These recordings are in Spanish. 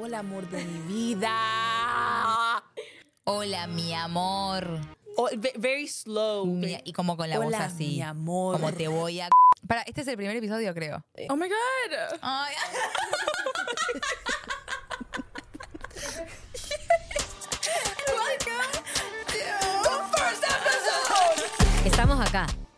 Hola, amor de mi vida. Hola, mi amor. Oh, ve- very slow. Mi- y como con la voz Hola, así. mi amor. Como te voy a. Para, este es el primer episodio, creo. Oh my God. Ay, Estamos acá,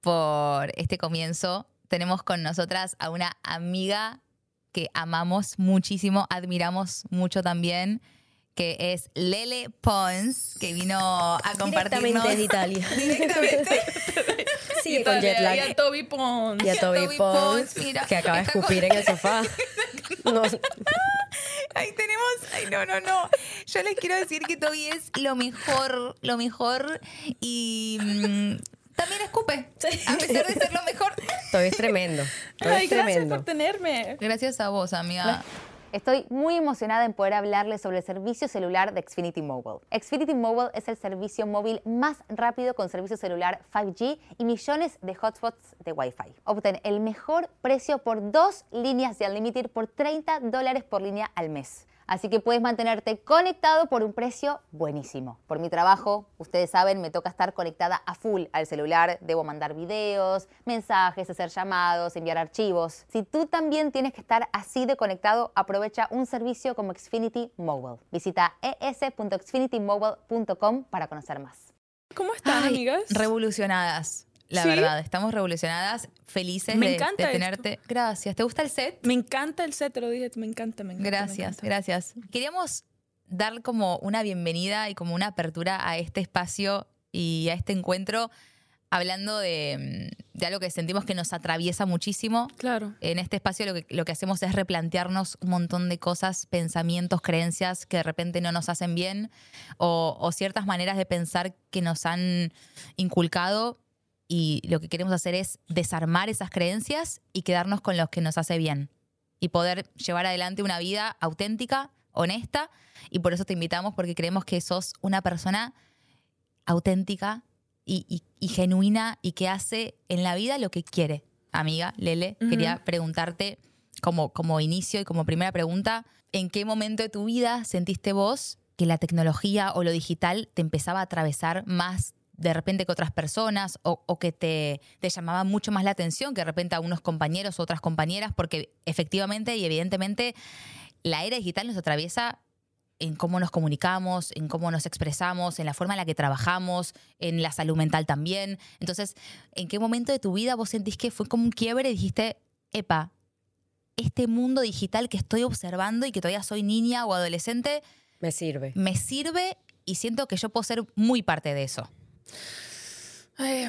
por este comienzo. Tenemos con nosotras a una amiga que amamos muchísimo, admiramos mucho también, que es Lele Pons, que vino a compartirnos. Directamente de Italia. Directamente. Sigue con jet lag. Y a Toby Pons. Y a Toby Toby Pons, Pons, mira, que acaba de escupir en el sofá. No, Ahí tenemos. Ay, no, no, no. Yo les quiero decir que Toby es lo mejor, lo mejor. Y mm, también escupe. A pesar de ser lo mejor. Toby es tremendo. Ay, es gracias tremendo. por tenerme. Gracias a vos, amiga. Estoy muy emocionada en poder hablarles sobre el servicio celular de Xfinity Mobile. Xfinity Mobile es el servicio móvil más rápido con servicio celular 5G y millones de hotspots de Wi-Fi. Obtén el mejor precio por dos líneas de Unlimited por 30 dólares por línea al mes. Así que puedes mantenerte conectado por un precio buenísimo. Por mi trabajo, ustedes saben, me toca estar conectada a full al celular. Debo mandar videos, mensajes, hacer llamados, enviar archivos. Si tú también tienes que estar así de conectado, aprovecha un servicio como Xfinity Mobile. Visita es.xfinitymobile.com para conocer más. ¿Cómo están, Ay, amigas? Revolucionadas. La ¿Sí? verdad, estamos revolucionadas, felices Me de, encanta de esto. tenerte. Gracias. ¿Te gusta el set? Me encanta el set, te lo dije, me encanta, me encanta. me Gracias, encanta. gracias. Queríamos dar como una bienvenida y como una apertura a este espacio y a este encuentro, hablando de, mm, de algo que sentimos que nos atraviesa muchísimo. Claro. En este espacio lo que, lo que hacemos es replantearnos un montón de cosas, pensamientos, creencias que de repente no nos hacen bien o, o ciertas maneras de pensar que nos han inculcado y lo que queremos hacer es desarmar esas creencias y quedarnos con los que nos hace bien y poder llevar adelante una vida auténtica, honesta y por eso te invitamos porque creemos que sos una persona auténtica y, y- y genuina y que hace en la vida lo que quiere. Amiga, Lele, quería preguntarte como, como inicio y como primera pregunta, ¿en qué momento de tu vida sentiste vos que la tecnología o lo digital te empezaba a atravesar más de repente que otras personas o, o que te, te llamaba mucho más la atención que de repente a unos compañeros o otras compañeras? Porque efectivamente y evidentemente la era digital nos atraviesa en cómo nos comunicamos, en cómo nos expresamos, en la forma en la que trabajamos, en la salud mental también. Entonces, ¿en qué momento de tu vida vos sentís que fue como un quiebre y dijiste, epa, este mundo digital que estoy observando y que todavía soy niña o adolescente, Me sirve. me sirve y siento que yo puedo ser muy parte de eso? Ay,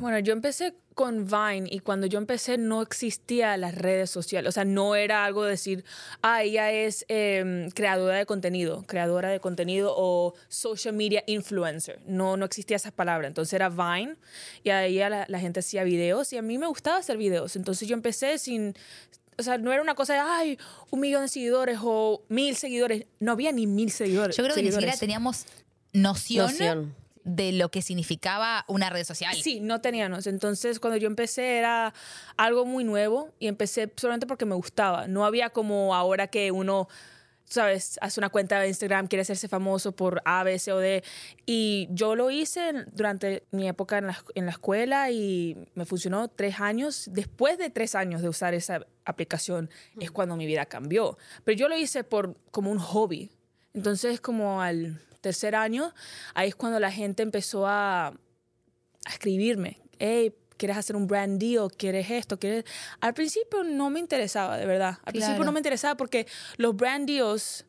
bueno, yo empecé con Vine y cuando yo empecé no existía las redes sociales. O sea, no era algo de decir, ah, ella es em, creadora de contenido, creadora de contenido o social media influencer. No, no existía esa palabra. Entonces era Vine y ahí la, la gente hacía videos y a mí me gustaba hacer videos. Entonces yo empecé sin... O sea, no era una cosa de, ay, un millón de seguidores o mil seguidores. No había ni mil seguidores. Yo creo que ni siquiera teníamos noción, Noción. De lo que significaba una red social. Sí, no teníamos. Entonces, cuando yo empecé era algo muy nuevo y empecé solamente porque me gustaba. No había como ahora que uno, sabes, hace una cuenta de Instagram, quiere hacerse famoso por A, B, C o D. Y yo lo hice durante mi época en la, en la escuela y me funcionó tres años. Después de tres años de usar esa aplicación es cuando mi vida cambió. Pero yo lo hice por como un hobby. Entonces, como al tercer año, ahí es cuando la gente empezó a, a escribirme. Hey, ¿quieres hacer un brand deal? ¿Quieres esto? ¿Quieres? Al principio no me interesaba, de verdad. Al principio no me interesaba porque los brand deals,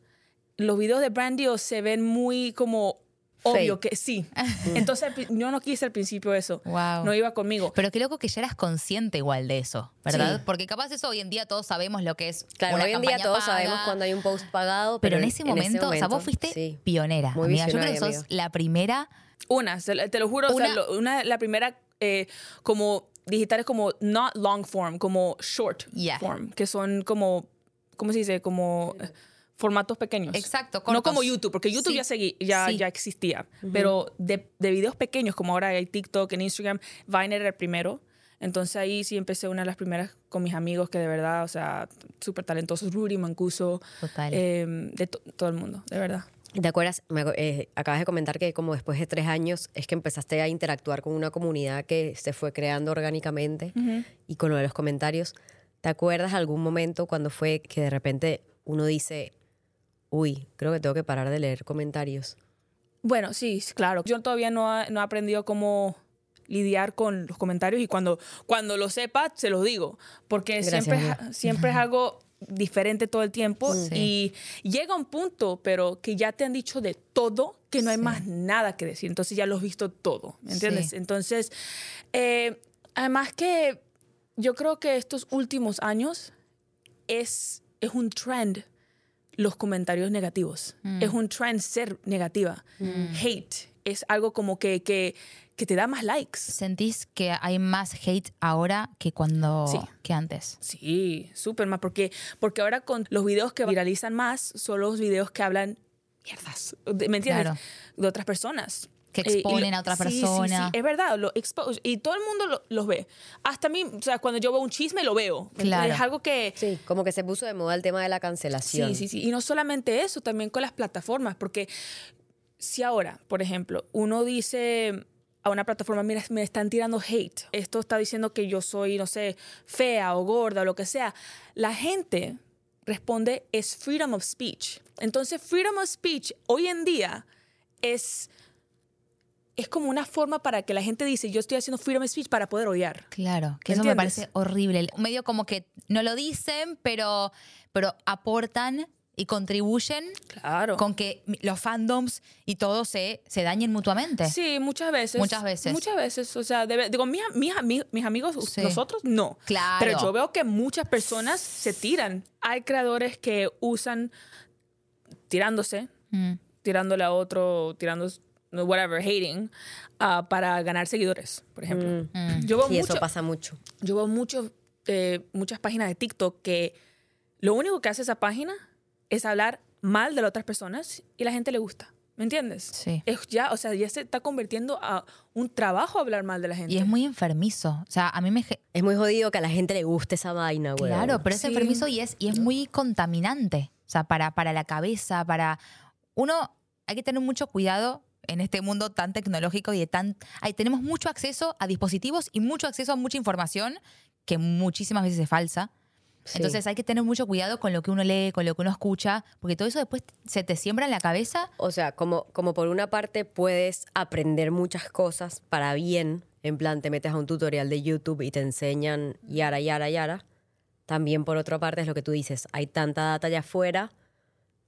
los videos de brand deals se ven muy como Obvio Fake. que sí. Entonces yo no quise al principio eso. Wow. No iba conmigo. Pero qué loco que ya eras consciente igual de eso, ¿verdad? Sí. Porque capaz eso hoy en día todos sabemos lo que es Claro, una hoy en día todos paga. sabemos cuando hay un post pagado, Pero en ese, momento, o sea, vos fuiste sí. pionera, Muy amiga. Yo creo que sos amiga. la primera. Una, te lo juro, o sea, Una- lo- una, la primera eh, como digitales como not long form, como short Yeah. form, que son como, ¿cómo se dice? Como formatos pequeños. Exacto, No cortos. como YouTube, porque YouTube Sí. ya, seguí, ya, Sí. ya existía, pero de, de videos pequeños, como ahora hay TikTok, en Instagram, Vine era el primero. Entonces ahí sí empecé una de las primeras con mis amigos que de verdad, o sea, súper talentosos, Rudy, Mancuso, Total. eh, de to- todo el mundo, de verdad. ¿Te acuerdas? Me eh, acabas de comentar que como después de tres años es que empezaste a interactuar con una comunidad que se fue creando orgánicamente y con lo de los comentarios. ¿Te acuerdas algún momento cuando fue que de repente uno dice, uy, creo que tengo que parar de leer comentarios? Bueno, sí, claro. Yo todavía no, he- no he aprendido cómo lidiar con los comentarios y cuando, cuando lo sepa, se los digo. Porque Gracias, siempre, amiga. siempre es algo diferente todo el tiempo Sí. y llega un punto, pero que ya te han dicho de todo, que no hay Sí. más nada que decir. Entonces ya lo has visto todo, ¿me entiendes? Sí. Entonces, eh, además que yo creo que estos últimos años es, es un trend los comentarios negativos. Mm. Es un trend ser negativa. Hate es algo como que, que, que te da más likes. ¿Sentís que hay más hate ahora que cuando Sí. que antes? Sí, súper más. Porque, porque ahora con los videos que viralizan más son los videos que hablan mierdas. ¿Me entiendes? Claro. De otras personas. Que Eh, exponen a otra sí, sí, persona. Sí, es verdad, lo expose. Y todo el mundo lo- los ve. Hasta a mí, o sea, cuando yo veo un chisme, lo veo. Claro. Es algo que, Sí, como que se puso de moda el tema de la cancelación. Sí, sí, sí. Y no solamente eso, también con las plataformas, porque si ahora, por ejemplo, uno dice a una plataforma, mira, me están tirando hate, esto está diciendo que yo soy, no sé, fea o gorda o lo que sea, la gente responde es freedom of speech. Entonces, freedom of speech hoy en día es es como una forma para que la gente dice, yo estoy haciendo freedom speech para poder odiar. Claro, que ¿Me eso me parece horrible. Medio como que no lo dicen, pero, pero aportan y contribuyen Claro. con que los fandoms y todo se, se dañen mutuamente. Sí, muchas veces. Muchas veces. Muchas veces. O sea, debe- digo, mis, mis, mis amigos, Sí. nosotros, no. Claro. Pero yo veo que muchas personas se tiran. Hay creadores que usan tirándose, Mm. tirándole a otro, tirando, whatever, hating, ah, para ganar seguidores, por ejemplo. Mm. Yo veo Y mucho, eso pasa mucho. yo veo mucho, eh, muchas páginas de TikTok que lo único que hace esa página es hablar mal de las otras personas y la gente le gusta. ¿Me entiendes? Sí. Es ya, o sea, ya se está convirtiendo a un trabajo hablar mal de la gente. Y es muy enfermizo. O sea, a mí me... Es muy jodido que a la gente le guste esa vaina, güey. Claro, pero es Sí. enfermizo y es, y es muy contaminante. O sea, para, para la cabeza, para... Uno, hay que tener mucho cuidado en este mundo tan tecnológico y de tan... Hay, tenemos mucho acceso a dispositivos y mucho acceso a mucha información que muchísimas veces es falsa. Sí. Entonces hay que tener mucho cuidado con lo que uno lee, con lo que uno escucha, porque todo eso después se te siembra en la cabeza. O sea, como, como por una parte puedes aprender muchas cosas para bien, en plan te metes a un tutorial de YouTube y te enseñan yara, yara, yara. También por otra parte es lo que tú dices, hay tanta data allá afuera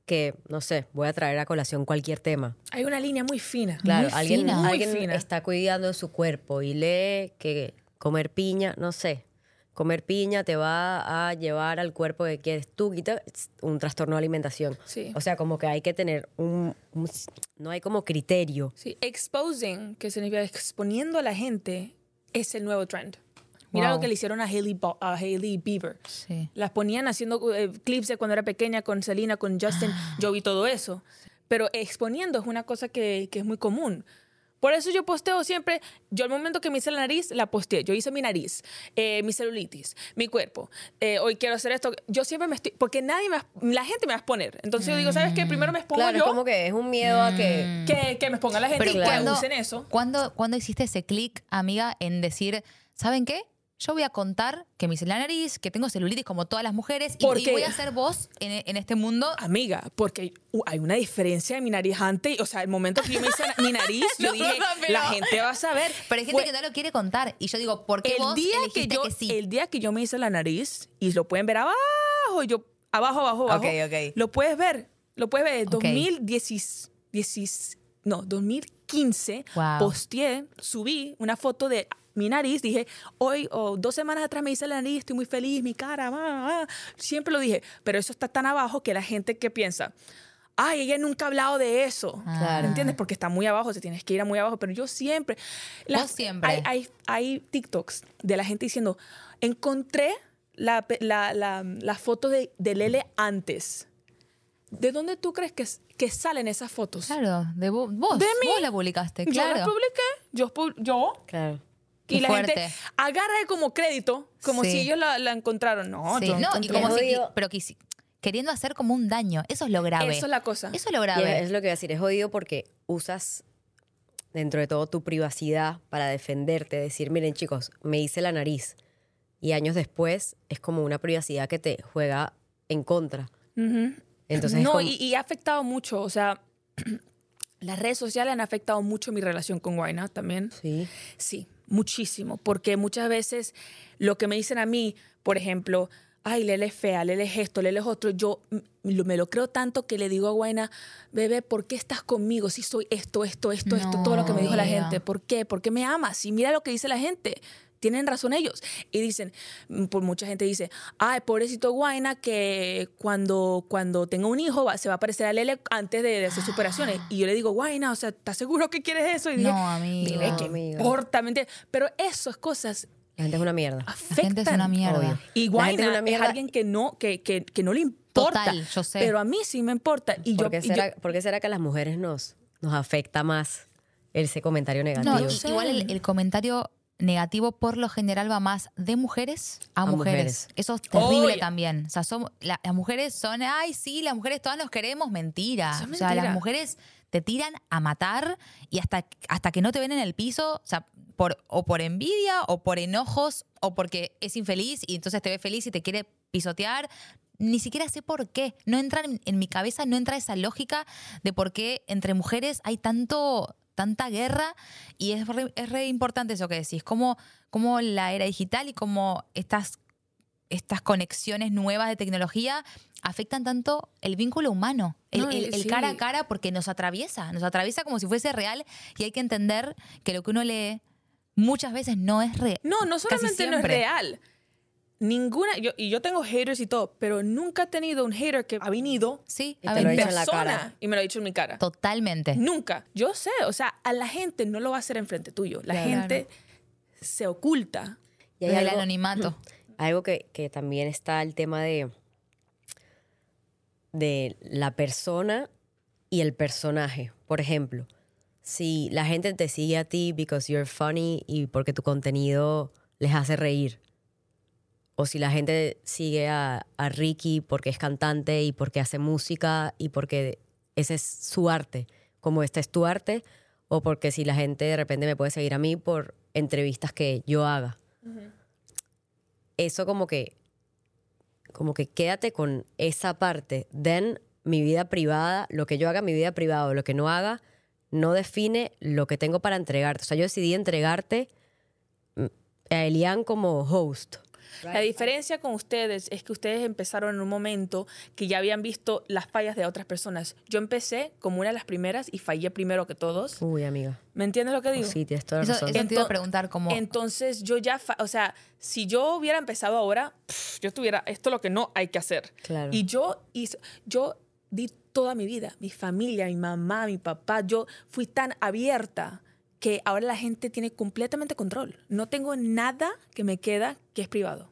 que, no sé, voy a traer a colación cualquier tema. Hay una línea muy fina. Claro, Muy alguien, fina. Muy alguien fina. está cuidando de su cuerpo y lee que comer piña, no sé, comer piña te va a llevar al cuerpo que quieres tú, quita un trastorno de alimentación. Sí. O sea, como que hay que tener un, un- no hay como criterio. Sí, exposing, que significa exponiendo a la gente, es el nuevo trend. Mira Wow. lo que le hicieron a Hailey, Bo- a Hailey Bieber. Sí. Las ponían haciendo eh, clips de cuando era pequeña con Selena, con Justin. Ah. Yo vi todo eso. Pero exponiendo es una cosa que, que es muy común. Por eso yo posteo siempre, yo al momento que me hice la nariz, la posteé. Yo hice mi nariz, eh, mi celulitis, mi cuerpo. Eh, hoy quiero hacer esto. Yo siempre me estoy, porque nadie me la gente me va a exponer. Entonces yo digo, ¿sabes qué? Primero me expongo Claro, es yo como que es un miedo a que... que, que me exponga la gente Pero y que ¿cuándo- usen eso. ¿cuándo, cuándo hiciste ese clic, amiga, en decir, ¿saben qué? Yo voy a contar que me hice la nariz, que tengo celulitis como todas las mujeres y, ¿Por y voy a ser vos en, en este mundo. Amiga, porque hay una diferencia de mi nariz antes. O sea, el momento que yo me hice mi nariz, yo No, dije, no, pero- la gente va a saber. Pero hay gente que no lo quiere contar. Y yo digo, ¿por qué el vos día que yo, que sí? el día que yo me hice la nariz, y lo pueden ver abajo, yo, abajo, abajo, abajo. Ok, ok. Lo puedes ver, lo puedes ver. Ok. 2016, no, 2015, Wow. posteé, subí una foto de mi nariz, dije, hoy o dos semanas atrás me hice la nariz, estoy muy feliz, mi cara, ah, ah". siempre lo dije, pero eso está tan abajo que la gente que piensa, ay, ella nunca ha hablado de eso. Claro. ¿Entiendes? Porque está muy abajo, te tienes que ir a muy abajo. Pero yo siempre. Vos siempre. Hay, hay, hay TikToks de la gente diciendo: Encontré la, la, la, la foto de, de Lele antes. ¿De dónde tú crees que, que salen esas fotos? Claro, de vo- vos. De mí. Vos la publicaste, Yo claro. las publiqué. Yo, yo Claro. Qué y la fuerte. gente agarra como crédito, como Sí. si ellos la, la encontraron. No, Sí, yo no, y como si, pero queriendo hacer como un daño. Eso es lo grave. Eso es la cosa. Eso es lo grave. es lo que voy a decir, es jodido porque usas dentro de todo tu privacidad para defenderte, decir, miren chicos, me hice la nariz. Y años después es como una privacidad que te juega en contra. Entonces es no, como- y, y ha afectado mucho. O sea, las redes sociales han afectado mucho mi relación con Guayna también. Sí. Sí, muchísimo. Porque muchas veces lo que me dicen a mí, por ejemplo, ay, Lele es fea, Lele es esto, Lele es otro, yo me lo creo tanto que le digo a Guayna, bebé, ¿por qué estás conmigo si soy esto, esto, esto, esto, todo lo que me dijo la gente? ¿Por qué? ¿Por qué me amas? Y mira lo que dice la gente. Tienen razón ellos. Y dicen, mm, por mucha gente dice, ay, pobrecito Guayna, que cuando, cuando tenga un hijo va- se va a parecer a Lele antes de, de hacer sus operaciones. Y yo le digo, Guayna, o sea, ¿estás seguro que quieres eso? Y dije, No, amiga. Dile, No, ¿qué amiga. importa? Pero esas cosas La gente es una mierda. afectan. gente es una mierda. Obvio. Y La es Guayna es alguien que no, que, que, que no le importa. Total, yo sé. Pero a mí sí me importa. Y yo, ¿Por qué, yo- por qué será que a las mujeres nos, nos afecta más ese comentario negativo? No, igual el, el comentario negativo por lo general va más de mujeres a, A mujeres. mujeres. Eso es terrible también. O sea, somos- la- las mujeres son, ay, sí, las mujeres todas nos queremos, mentira. O sea, mentira. las mujeres te tiran a matar y hasta, hasta que no te ven en el piso, o sea, por, o por envidia o por enojos o porque es infeliz y entonces te ve feliz y te quiere pisotear. Ni siquiera sé por qué. No entra en, en mi cabeza, no entra esa lógica de por qué entre mujeres hay tanto, tanta guerra. Y es re, es re importante eso que decís, cómo, cómo la era digital y cómo estas, estas conexiones nuevas de tecnología afectan tanto el vínculo humano, el, No, y- el- el sí. cara a cara, porque nos atraviesa, nos atraviesa como si fuese real y hay que entender que lo que uno lee muchas veces no es real. no, no solamente no es real. Ninguna, yo, y yo tengo haters y todo, pero nunca he tenido un hater que ha venido Sí, Y a te lo ver, he dicho en la persona cara. y me lo ha dicho en mi cara. totalmente. Nunca. Yo sé, o sea, a la gente no lo va a hacer enfrente tuyo. La Claro. gente se oculta. Y hay Desde el algo- anonimato. Algo que, que también está el tema de, de la persona y el personaje. Por ejemplo, si la gente te sigue a ti because you're funny y porque tu contenido les hace reír. O si la gente sigue a, Ricky porque es cantante y porque hace música y porque ese es su arte, como este es tu arte, o porque si la gente de repente me puede seguir a mí por entrevistas que yo haga. Eso como que como que quédate con esa parte. Then mi vida privada lo que yo haga mi vida privada o lo que no haga no define lo que tengo para entregarte. O sea yo decidí entregarte mm, a Elian como host La diferencia con ustedes es que ustedes empezaron en un momento que ya habían visto las fallas de otras personas. Yo empecé como una de las primeras y fallé primero que todos. uy amiga ¿Me entiendes lo que digo? sí tienes toda la razón eso te iba a Ento- preguntar como... Entonces yo ya, o sea, si yo hubiera empezado ahora, pff, yo estuviera, esto es lo que no hay que hacer. Claro. Y yo hice, yo di toda mi vida, mi familia, mi mamá, mi papá, yo fui tan abierta que ahora la gente tiene completamente control. No tengo nada que me queda que es privado.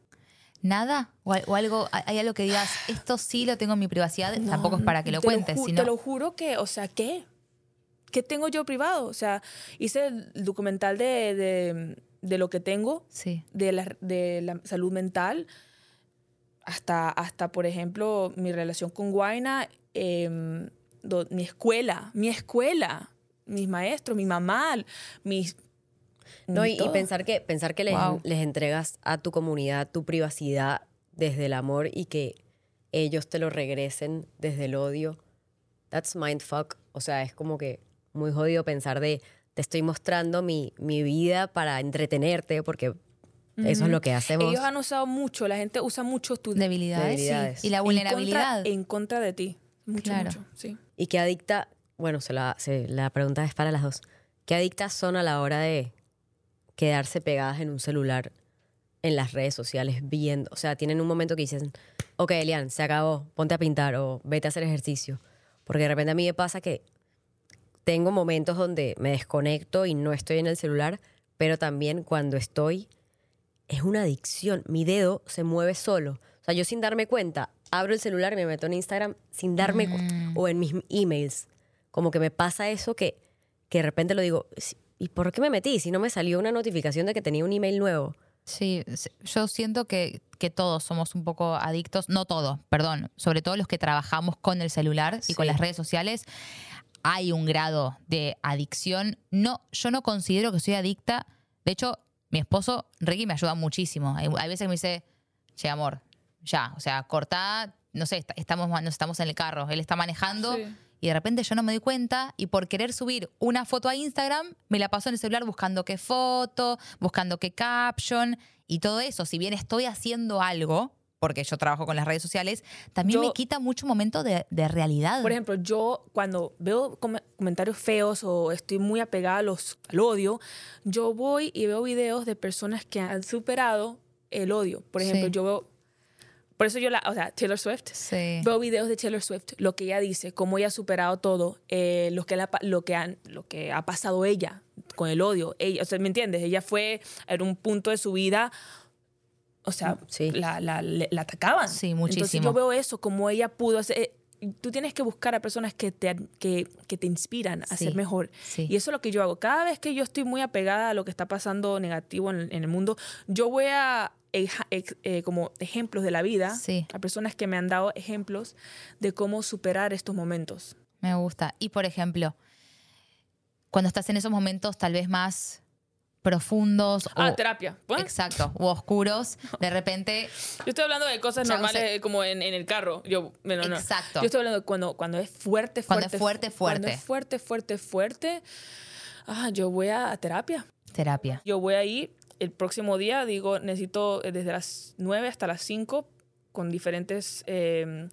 ¿Nada? O, o algo, hay algo que digas, esto sí lo tengo en mi privacidad, tampoco es para que lo te cuentes, sino... Te lo juro que, o sea, ¿qué? ¿Qué tengo yo privado? O sea, hice el documental de, de, de lo que tengo Sí. de la, de la salud mental hasta, hasta, por ejemplo, mi relación con Guaina, em, do- mi escuela, mi escuela, mis maestros, mi mamá, mis... no y, y pensar que pensar que les, Wow. les entregas a tu comunidad tu privacidad desde el amor y que ellos te lo regresen desde el odio that's mindfuck o sea es como que muy jodido pensar de te estoy mostrando mi, mi vida para entretenerte porque eso es lo que hacemos Ellos han usado mucho, la gente usa mucho tu... Debilidades, sí. Debilidades. Y la en vulnerabilidad. contra- En contra, de ti. Mucho, Claro. mucho, sí. y que adicta bueno, se la, se- la pregunta es para las dos. ¿Qué adictas son a la hora de quedarse pegadas en un celular en las redes sociales viendo? O sea, tienen un momento que dicen, ok, Elian, se acabó, ponte a pintar o vete a hacer ejercicio. Porque de repente a mí me pasa que tengo momentos donde me desconecto y no estoy en el celular, pero también cuando estoy es una adicción. Mi dedo se mueve solo. O sea, yo sin darme cuenta, abro el celular y me meto en Instagram sin darme cuenta. O en mis emails. Como que me pasa eso que, que de repente lo digo, "Sí, ¿y por qué me metí? Si no me salió una notificación de que tenía un email nuevo. Sí, yo siento que, que todos somos un poco adictos, no todos, perdón, sobre todo los que trabajamos con el celular y con las redes sociales, hay un grado de adicción. No, yo no considero que soy adicta. De hecho, mi esposo, Ricky, me ayuda muchísimo. Hay, hay veces que me dice, che, amor, ya, o sea, cortá, no sé, est- estamos, nos estamos en el carro, él está manejando Sí. Y de repente yo no me doy cuenta y por querer subir una foto a Instagram me la paso en el celular buscando qué foto, buscando qué caption y todo eso. Si bien estoy haciendo algo, porque yo trabajo con las redes sociales, también Yo- me quita mucho momento de, de realidad. Por ejemplo, yo cuando veo com- comentarios feos o estoy muy apegada a los, al odio, yo voy y veo videos de personas que han superado el odio. Por ejemplo, Sí. yo veo, por eso yo la, o sea, Taylor Swift, Sí. veo videos de Taylor Swift, lo que ella dice, cómo ella ha superado todo, eh, lo, que la lo, que han, lo que ha pasado ella con el odio. Ella, o sea, ¿me entiendes? Ella fue en un punto de su vida, o sea, Sí. la, la- atacaban. Sí, Entonces muchísimo. yo veo eso, como ella pudo hacer... Tú tienes que buscar a personas que te, que, que te inspiran a Sí, ser mejor. sí. Y eso es lo que yo hago. Cada vez que yo estoy muy apegada a lo que está pasando negativo en, el- en el mundo, yo voy a eja- ex- eh, como ejemplos de la vida Sí. a personas que me han dado ejemplos de cómo superar estos momentos. Me gusta. Y por ejemplo, cuando estás en esos momentos tal vez más profundos Ah, o, terapia. Exacto, u oscuros, de repente yo estoy hablando de cosas normales como en, en el carro. Yo, bueno, no. Exacto. Yo estoy hablando de cuando, cuando es fuerte, Cuando fuerte. es fuerte, Cuando fuerte. es fuerte, fuerte, fuerte. Ah, yo voy a terapia. terapia. Yo voy a ir el próximo día, digo, necesito eh, desde las 9 hasta las 5 con diferentes... eh,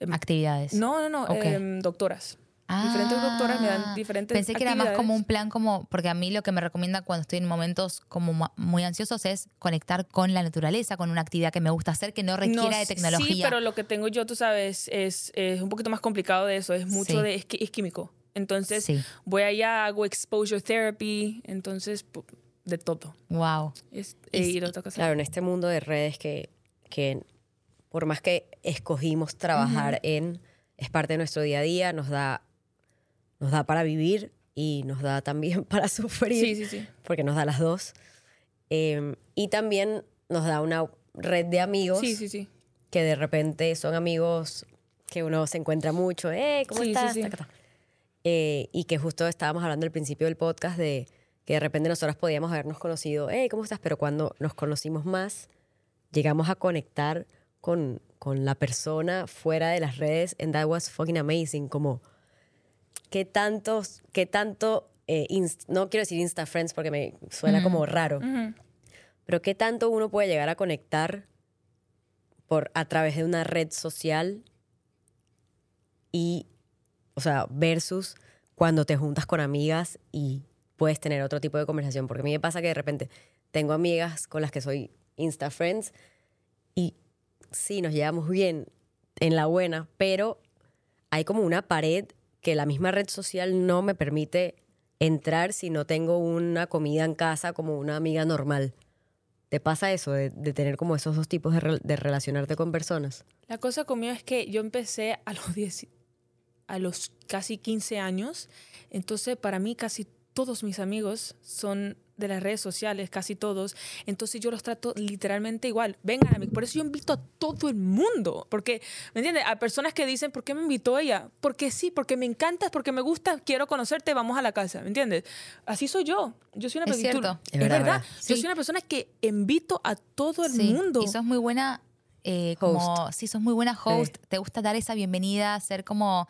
em, Actividades. no, no, no, em, doctoras. Diferentes doctoras me dan Ah, diferentes Pensé que era más como un plan como, porque a mí lo que me recomienda cuando estoy en momentos como muy ansiosos es conectar con la naturaleza, con una actividad que me gusta hacer que no requiera No, de tecnología. Sí, pero lo que tengo yo, tú sabes, es, es un poquito más complicado de eso. Es mucho Sí. de... Es, es químico. Entonces, Sí. voy allá, hago exposure therapy. Entonces, de todo. Wow. Es, Y e otra cosa. Claro, en este mundo de redes que, que por más que escogimos trabajar en, es parte de nuestro día a día, nos da, nos da para vivir y nos da también para sufrir, Sí, sí, sí. porque nos da las dos. Eh, y también nos da una red de amigos Sí, sí, sí. que de repente son amigos que uno se encuentra mucho, eh, ¿cómo estás? Eh, y que justo estábamos hablando al principio del podcast de que de repente nosotros podíamos habernos conocido, hey, ¿cómo estás? Pero cuando nos conocimos más, llegamos a conectar con, con la persona fuera de las redes, and that was fucking amazing, como qué tantos, qué tanto, eh, inst- no quiero decir Insta Friends porque me suena como raro, pero qué tanto uno puede llegar a conectar por a través de una red social y o sea versus cuando te juntas con amigas y puedes tener otro tipo de conversación. Porque a mí me pasa que de repente tengo amigas con las que soy insta friends y sí nos llevamos bien en la buena pero hay como una pared que la misma red social no me permite entrar si no tengo una comida en casa como una amiga normal. ¿Te pasa eso de, tener como esos dos tipos de, de relacionarte con personas? La cosa conmigo es que yo empecé a los 10, a los casi 15 años, entonces para mí casi todos mis amigos son de las redes sociales, casi todos, entonces yo los trato literalmente igual. Vengan a mí, por eso yo invito a todo el mundo, porque, ¿me entiendes? A personas que dicen, ¿por qué me invitó ella? Porque sí, porque me encantas, porque me gusta, quiero conocerte, vamos a la casa, ¿me entiendes? Así soy yo. Yo soy una Es persona- cierto. Es Es verdad. Yo soy una persona que invito a todo el Sí, mundo. Y sos muy buena, eh, como, sí, sos muy buena host. Te gusta dar esa bienvenida, ser como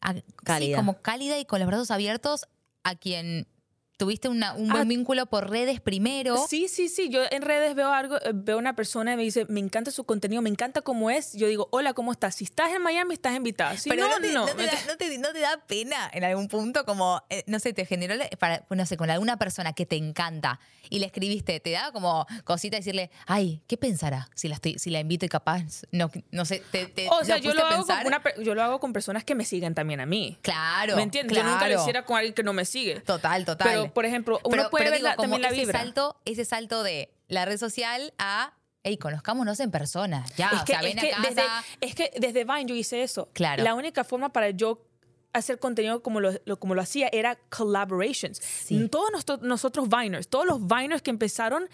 a- sí, Cálida. como cálida y con los brazos abiertos a quien tuviste una- un buen Ah. vínculo por redes primero. Sí, sí, sí. Yo en redes veo algo, eh, veo una persona y me dice, me encanta su contenido, me encanta cómo es. Yo digo, hola, ¿cómo estás? Si estás en Miami, estás invitada. Si Pero no, no, te, no. no te da, no te- no te da pena en algún punto, como, eh, no sé, te generó, para, no sé, con alguna persona que te encanta y le escribiste, te da como cosita decirle, ay, ¿qué pensará si la, estoy, si la invito y capaz, no, no sé, te, te O sea, yo lo, hago con una yo lo hago con personas que me siguen también a mí. Claro, ¿Me entiendes? Yo nunca lo claro. hiciera con alguien que no me sigue. Total, total. Pero, por ejemplo, uno Pero- puede pero ver digo, la- como también la ese vibra. Salto, ese salto de la red social a, hey, conozcámonos en persona. Ya, es, que, o sea, es, ven que casa. desde, es que desde Vine yo hice eso. Claro. La única forma para yo hacer contenido como lo, lo- como lo hacía era collaborations. Sí. Todos nosotros, nosotros Viners, todos los Viners que empezaron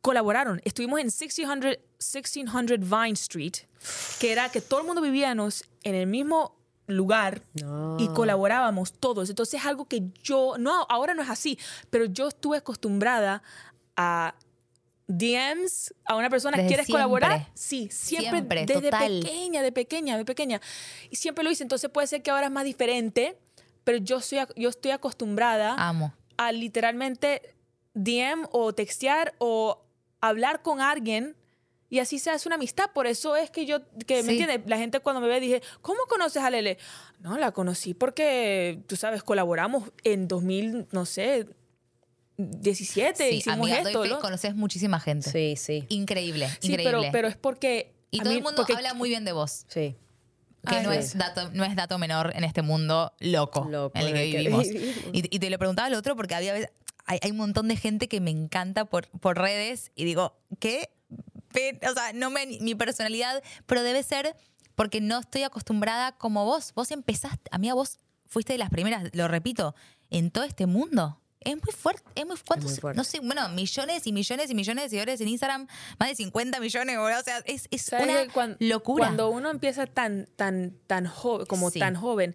colaboraron. Estuvimos en 1600, 1600 Vine Street, que era que todo el mundo vivíamos en el mismo lugar No. y colaborábamos todos. Entonces es algo que yo, no, ahora no es así, pero yo estuve acostumbrada a DMs a una persona, Desde ¿quieres siempre. colaborar? Sí, siempre, Siempre, desde total. pequeña, de pequeña, de pequeña. Y siempre lo hice, entonces puede ser que ahora es más diferente, pero yo, soy, yo estoy acostumbrada Amo. a literalmente DM o textear o hablar con alguien y así se hace una amistad. Por eso es que yo, que Sí. ¿me entiendes? La gente cuando me ve dije, ¿cómo conoces a Lele? No, la conocí porque, tú sabes, colaboramos en 2000, no sé, 17, Sí, hicimos amiga, doy esto. fe, ¿no? conoces muchísima gente. Sí, sí, Increíble, Sí, increíble. pero, pero es porque... y a todo mí- el mundo porque- habla muy bien de vos. sí. Que Ay, no, sí. es dato, no es dato menor en este mundo loco, Loco en el que vivimos. Y, y te lo preguntaba al otro porque había hay, hay un montón de gente que me encanta por, por redes y digo, ¿qué? O sea, no me, mi personalidad, pero debe ser porque no estoy acostumbrada como vos. Vos empezaste, a mí a vos fuiste de las primeras, lo repito, en todo este mundo. Es muy fuerte, es muy, ¿cuántos? muy fuerte. No sé, bueno, millones y millones y millones de seguidores en Instagram, más de 50 millones, o sea, es, es ¿Sabes una que cuan- locura. Cuando uno empieza tan, tan, tan joven, como Sí. tan joven,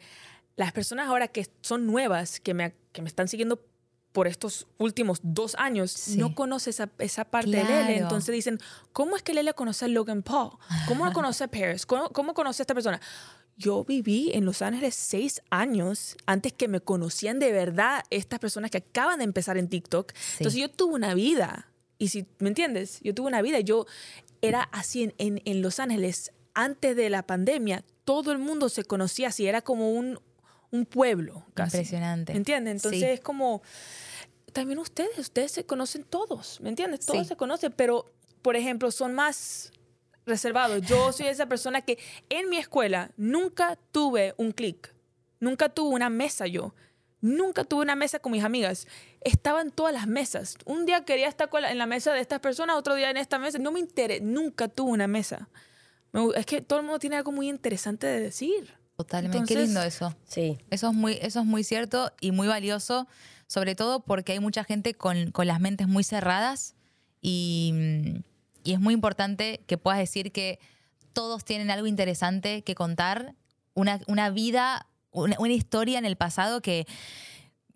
las personas ahora que son nuevas, que me, que me están siguiendo por estos últimos dos años, Sí. no conocen esa, esa parte de Lele. Claro. Entonces dicen, ¿cómo es que Lele conoce a Logan Paul? ¿Cómo conoce a Paris? ¿Cómo, cómo conoce a esta persona? Yo viví en Los Ángeles seis años antes que me conocían de verdad estas personas que acaban de empezar en TikTok. Entonces yo tuve una vida. Y si, ¿me entiendes? Yo tuve una vida. Yo era así en, en, en Los Ángeles antes de la pandemia. Todo el mundo se conocía así. Era como un, un pueblo casi. Impresionante. ¿Me entiendes? Entonces Sí. es como... También ustedes, ustedes se conocen todos, ¿me entiendes? Todos Sí. se conocen, pero, por ejemplo, son más reservados. Yo soy esa persona que en mi escuela nunca tuve un clic, nunca tuve una mesa yo, nunca tuve una mesa con mis amigas. Estaba en todas las mesas. Un día quería estar en la mesa de estas personas, otro día en esta mesa. No me interesé, nunca tuve una mesa. Es que todo el mundo tiene algo muy interesante de decir. Totalmente, qué lindo eso. Sí, Eso es muy, eso es muy cierto y muy valioso, sobre todo porque hay mucha gente con, con las mentes muy cerradas y, mm, y es muy importante que puedas decir que todos tienen algo interesante que contar, una, una vida, una, una historia en el pasado que,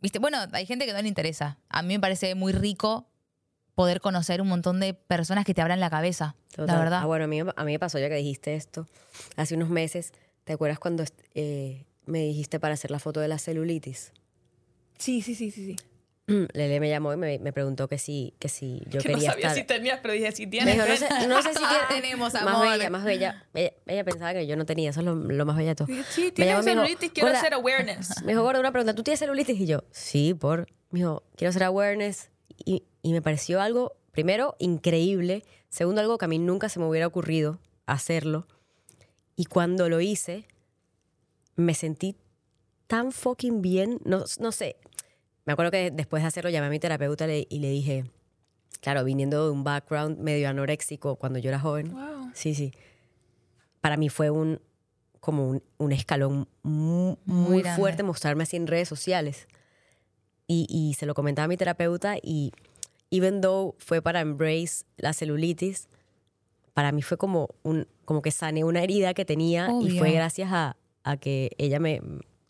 viste, bueno, hay gente que no le interesa. A mí me parece muy rico poder conocer un montón de personas que te abran la cabeza, total. la verdad. Ah, bueno, a mí, a mí me pasó ya que dijiste esto. Hace unos meses, ¿te acuerdas cuando eh, me dijiste para hacer la foto de la celulitis? Sí, sí, sí, sí. sí. Lele me llamó y me, me preguntó que si, que si yo que no quería sabía estar... si tenías, pero dije, si tienes. dijo, no sé, no sé si quiere- Tenemos, Más amor. bella, más bella. Ella, ella pensaba que yo no tenía, eso es lo, lo más bello de todo. Sí, tienes me dijo, celulitis, quiero "Gorda, hacer awareness. Me dijo, gordo, una pregunta, ¿tú tienes celulitis? Y yo, sí, por... Me dijo, quiero hacer awareness. Y, y me pareció algo, primero, increíble. Segundo, algo que a mí nunca se me hubiera ocurrido hacerlo. Y cuando lo hice, me sentí tan fucking bien. No, no sé. Me acuerdo que después de hacerlo llamé a mi terapeuta y le dije, claro, viniendo de un background medio anoréxico cuando yo era joven. Wow. Sí, sí. Para mí fue un como un, un escalón mu- muy, Muy fuerte mostrarme así en redes sociales. Y, y se lo comentaba a mi terapeuta y even though fue para embrace la celulitis, para mí fue como un como que sané una herida que tenía y fue gracias a, a que ella me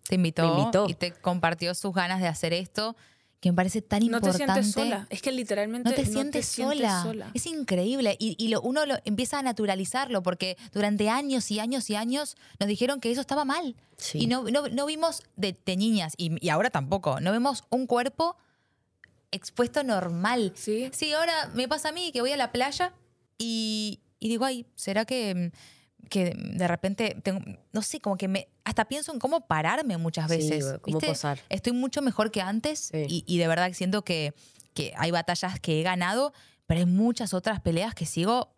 te invitó, Me invitó. y te compartió sus ganas de hacer esto, que me parece tan No te importante. sientes sola. Es que literalmente No te sientes sola. Es increíble. Y, y lo, uno lo empieza a naturalizarlo porque durante años y años y años nos dijeron que eso estaba mal. Sí. Y no, no, no vimos de, de niñas, y, y ahora tampoco, no vemos un cuerpo expuesto normal. Sí. Sí, ahora me pasa a mí que voy a la playa y, y digo, ay, ¿será que, que de repente tengo, no sé, como que me, hasta pienso en cómo pararme muchas Sí, veces. cómo ¿viste? posar. Estoy mucho mejor que antes Sí. y, y de verdad siento que, que hay batallas que he ganado, pero hay muchas otras peleas que sigo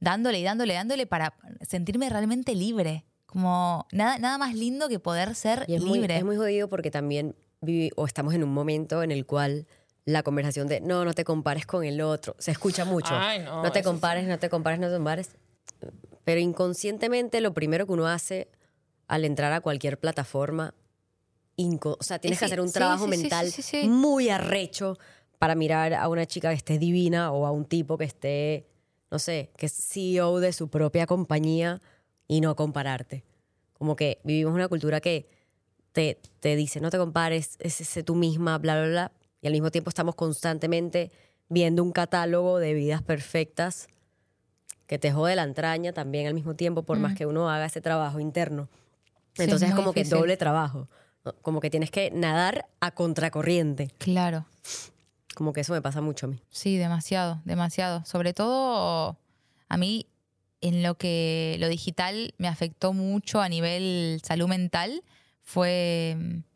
dándole y dándole, dándole para sentirme realmente libre. Como nada, nada más lindo que poder ser Y es muy, libre. es muy jodido porque también vivi- o estamos en un momento en el cual la conversación de no, no te compares con el otro se escucha mucho. Ay, no, te eso sí. compares, no te compares, no te compares. Pero inconscientemente lo primero que uno hace al entrar a cualquier plataforma, inco- o sea, tienes que Sí, hacer un sí, trabajo mental muy arrecho para mirar a una chica que esté divina o a un tipo que esté, no sé, que es CEO de su propia compañía y no compararte. Como que vivimos una cultura que te, te dice, no te compares, es ese tú misma, bla, bla, bla. Y al mismo tiempo estamos constantemente viendo un catálogo de vidas perfectas que te jode la entraña también al mismo tiempo, por más que uno haga ese trabajo interno. Sí, Entonces es como que doble trabajo. Como que tienes que nadar a contracorriente. Claro. Como que eso me pasa mucho a mí. Sí, demasiado, demasiado. Sobre todo a mí en lo que lo digital me afectó mucho a nivel salud mental fue mm,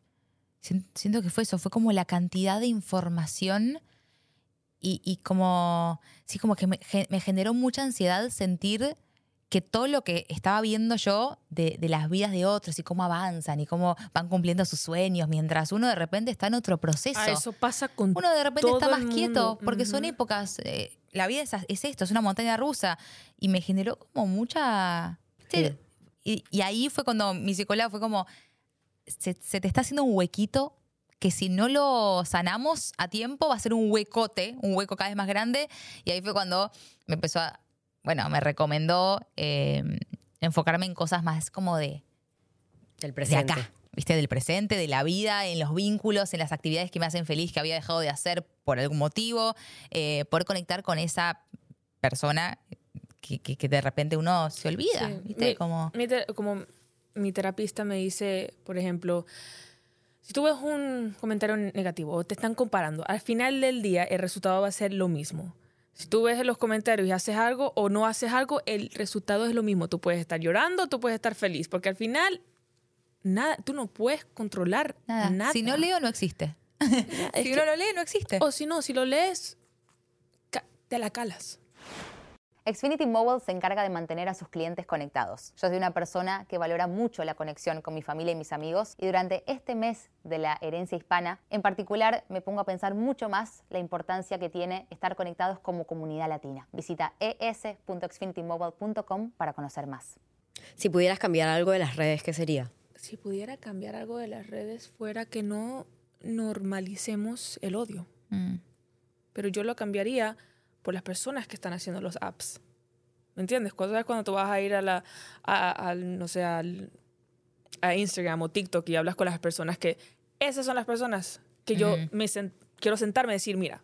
siento que fue eso, fue como la cantidad de información y, y como sí como que me, ge- me generó mucha ansiedad sentir que todo lo que estaba viendo yo de, de las vidas de otros y cómo avanzan y cómo van cumpliendo sus sueños mientras uno de repente está en otro proceso Ah, eso pasa con uno de repente todo está más quieto porque son épocas. eh, la vida es, es esto, es una montaña rusa. Y me generó como mucha. y ahí fue cuando mi psicóloga fue como: se, se te está haciendo un huequito que si no lo sanamos a tiempo va a ser un huecote, un hueco cada vez más grande. Y ahí fue cuando me empezó a. Bueno, me recomendó eh, enfocarme en cosas más como de El de presente. acá, ¿viste? Del presente, de la vida, en los vínculos, en las actividades que me hacen feliz, que había dejado de hacer por algún motivo, eh, poder conectar con esa persona que, que- que de repente uno se olvida, Sí. ¿viste? Mi- Como, mi te- como mi terapista me dice, por ejemplo, si tú ves un comentario negativo o te están comparando, al final del día el resultado va a ser lo mismo. Si tú ves en los comentarios y haces algo o no haces algo, el resultado es lo mismo. Tú puedes estar llorando, tú puedes estar feliz, porque al final nada, tú no puedes controlar nada. nada. Si no leo, no existe. Si uno lo lee, no existe. o si no, si lo lees, te la calas. Xfinity Mobile se encarga de mantener a sus clientes conectados. Yo soy una persona que valora mucho la conexión con mi familia y mis amigos y durante este mes de la herencia hispana, en particular, me pongo a pensar mucho más la importancia que tiene estar conectados como comunidad latina. Visita es.xfinitymobile.com para conocer más. Si pudieras cambiar algo de las redes, ¿qué sería? Si pudiera cambiar algo de las redes fuera que no normalicemos el odio. Mm. pero yo lo cambiaría por las personas que están haciendo los apps. ¿Me entiendes? Cuando, cuando tú vas a ir a la, a, no sé, al- a Instagram o TikTok y hablas con las personas que esas son las personas que yo me quiero sentarme y decir, mira,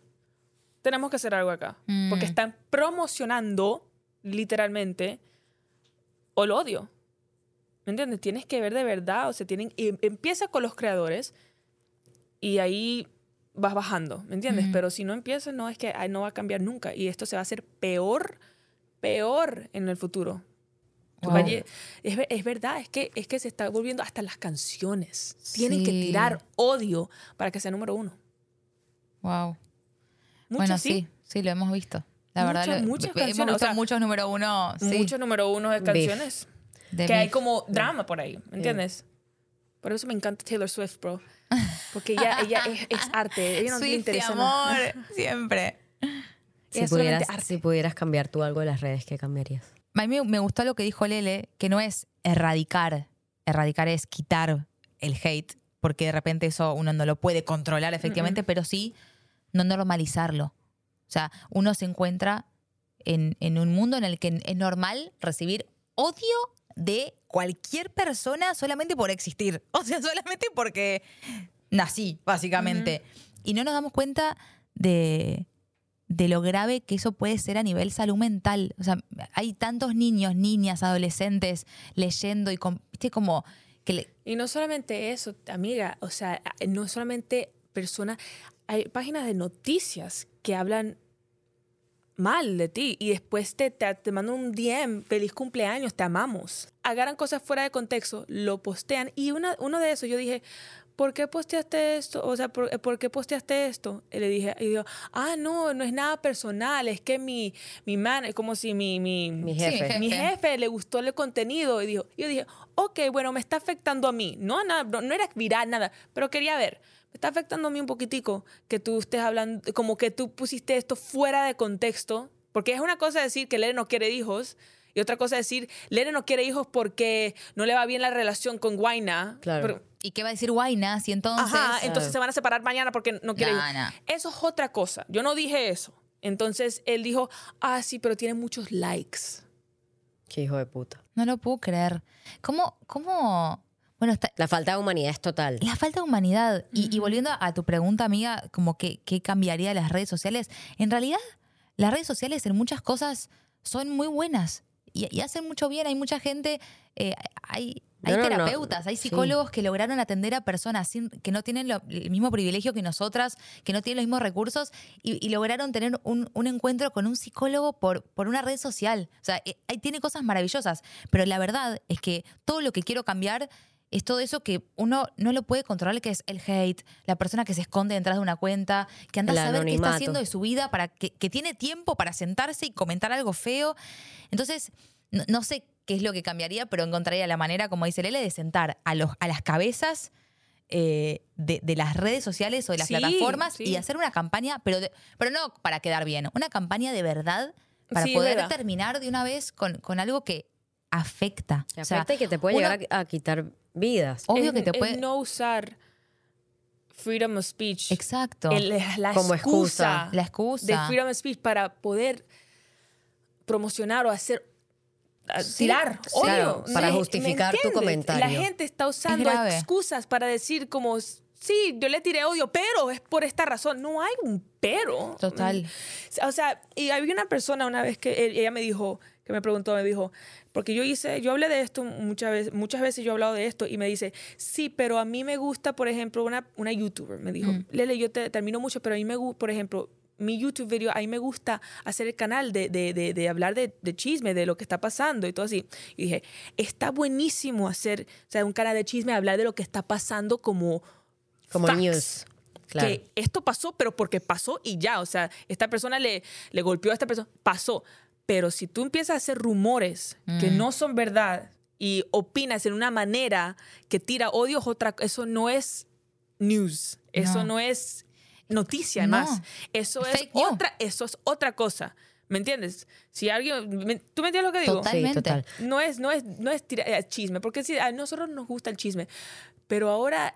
tenemos que hacer algo acá. Mm. Porque están promocionando literalmente o el odio. ¿Me entiendes? Tienes que ver de verdad, o sea, tienen, y empieza con los creadores y ahí vas bajando, ¿me entiendes? Ujú. Pero si no empiezas, no es que ay, no va a cambiar nunca y esto se va a hacer peor, peor en el futuro. Wow. Es, es verdad, es que, es que se está volviendo hasta las canciones. Tienen que Sí. tirar odio para que sea número uno. Wow. Muchos bueno, sí. sí, sí, lo hemos visto. La Muchas- verdad, lo- muchas hemos canciones, o visto sea, muchos número uno. Sí, Muchos número uno de canciones. que hay beef. como drama por ahí, ¿me entiendes? Por eso me encanta Taylor Swift, bro. Porque ella, ella es, es arte. Ella no le Swift, interesa nada. amor, siempre. Si pudieras, arte. si pudieras cambiar tú algo de las redes, ¿qué cambiarías? A mí me- me gustó lo que dijo Lele, que no es erradicar. Erradicar es quitar el hate, porque de repente eso uno no lo puede controlar efectivamente, pero sí no normalizarlo. O sea, uno se encuentra en, en un mundo en el que es normal recibir odio de cualquier persona solamente por existir. O sea, solamente porque nací, básicamente. Y no nos damos cuenta de, de lo grave que eso puede ser a nivel salud mental. O sea, hay tantos niños, niñas, adolescentes leyendo y, con- viste, como que le- Y no solamente eso, amiga, o sea, no solamente personas, hay páginas de noticias que hablan mal de ti y después te, te, te mandan un DM, feliz cumpleaños, te amamos. Agarran cosas fuera de contexto, lo postean y una, uno de esos yo dije, ¿por qué posteaste esto? O sea, ¿por, por qué posteaste esto? Y le dije, y digo, ah, no, no es nada personal, es que mi, mi man, es como si mi, mi, Mi Sí, jefe. mi jefe le gustó el contenido y dijo, yo dije, ok, bueno, me está afectando a mí. No, nada, no, no era viral, nada, pero quería ver. Está afectando a mí un poquitico que tú estés hablando, como que tú pusiste esto fuera de contexto, porque es una cosa decir que Lere no quiere hijos y otra cosa decir, Lere no quiere hijos porque no le va bien la relación con Guaina. Claro. Pero- ¿Y qué va a decir Guayna si entonces... Ajá, entonces se van a separar mañana porque no quiere. Nah, nah. Eso es otra cosa. Yo no dije eso. Entonces él dijo, ah, sí, pero tiene muchos likes. Qué hijo de puta. No lo puedo creer. ¿Cómo, cómo... Bueno, está, La falta de humanidad es total. la falta de humanidad. Y, y volviendo a tu pregunta, amiga, como que qué cambiaría las redes sociales. En realidad, las redes sociales en muchas cosas son muy buenas y, y hacen mucho bien. Hay mucha gente, eh, hay, hay No, no, no. terapeutas, hay Sí. psicólogos que lograron atender a personas sin- que no tienen lo- el mismo privilegio que nosotras, que no tienen los mismos recursos y, y lograron tener un, un encuentro con un psicólogo por, por una red social. O sea, eh, tiene cosas maravillosas, pero la verdad es que todo lo que quiero cambiar es todo eso que uno no lo puede controlar, que es el hate, la persona que se esconde detrás de una cuenta, que anda El a saber qué está haciendo de su vida, para que, que tiene tiempo para sentarse y comentar algo feo. Entonces, no, no sé qué es lo que cambiaría, pero encontraría la manera, como dice Lele, de sentar a, los, a las cabezas eh, de, de las redes sociales o de las Sí, plataformas sí. y hacer una campaña, pero, de- pero no para quedar bien, una campaña de verdad para Sí, poder verdad. terminar de una vez con, con algo que afecta. Te O sea, afecta y que te puede uno- llegar a, a quitar vidas. Obvio que te puede... no usar freedom of speech. Exacto. el- la Como excusa, excusa. la excusa. de freedom of speech para poder promocionar o hacer Sí, tirar sí. odio. Claro, para ¿Me- me justificar tu comentario. La gente está usando excusas para decir como sí, yo le tiré odio, pero es por esta razón. No hay un pero. Total. O sea, y había una persona una vez que él- ella me dijo, que me preguntó, me dijo, porque yo hice, yo hablé de esto muchas veces, muchas veces yo he hablado de esto y me dice, sí, pero a mí me gusta, por ejemplo, una, una youtuber, me dijo, Lele, yo te termino mucho, pero a mí me gusta, por ejemplo, mi YouTube video, a mí me gusta hacer el canal de, de, de, de hablar de, de chisme, de lo que está pasando y todo así. Y dije, está buenísimo hacer, o sea, un canal de chisme, hablar de lo que está pasando como... Como facts news. Claro. que esto pasó, pero porque pasó y ya. O sea, esta persona le, le golpeó a esta persona, pasó. Pero si tú empiezas a hacer rumores que Mm. no son verdad y opinas en una manera que tira odio, es otra, eso no es news. Eso No. no, es noticia, No. más. Eso es news. otra, eso es otra cosa. ¿Me entiendes? Si alguien, me- ¿tú me entiendes lo que digo? Sí, Totalmente. total. No es, no es, no es tira- eh, chisme, porque sí, a nosotros nos gusta el chisme, pero ahora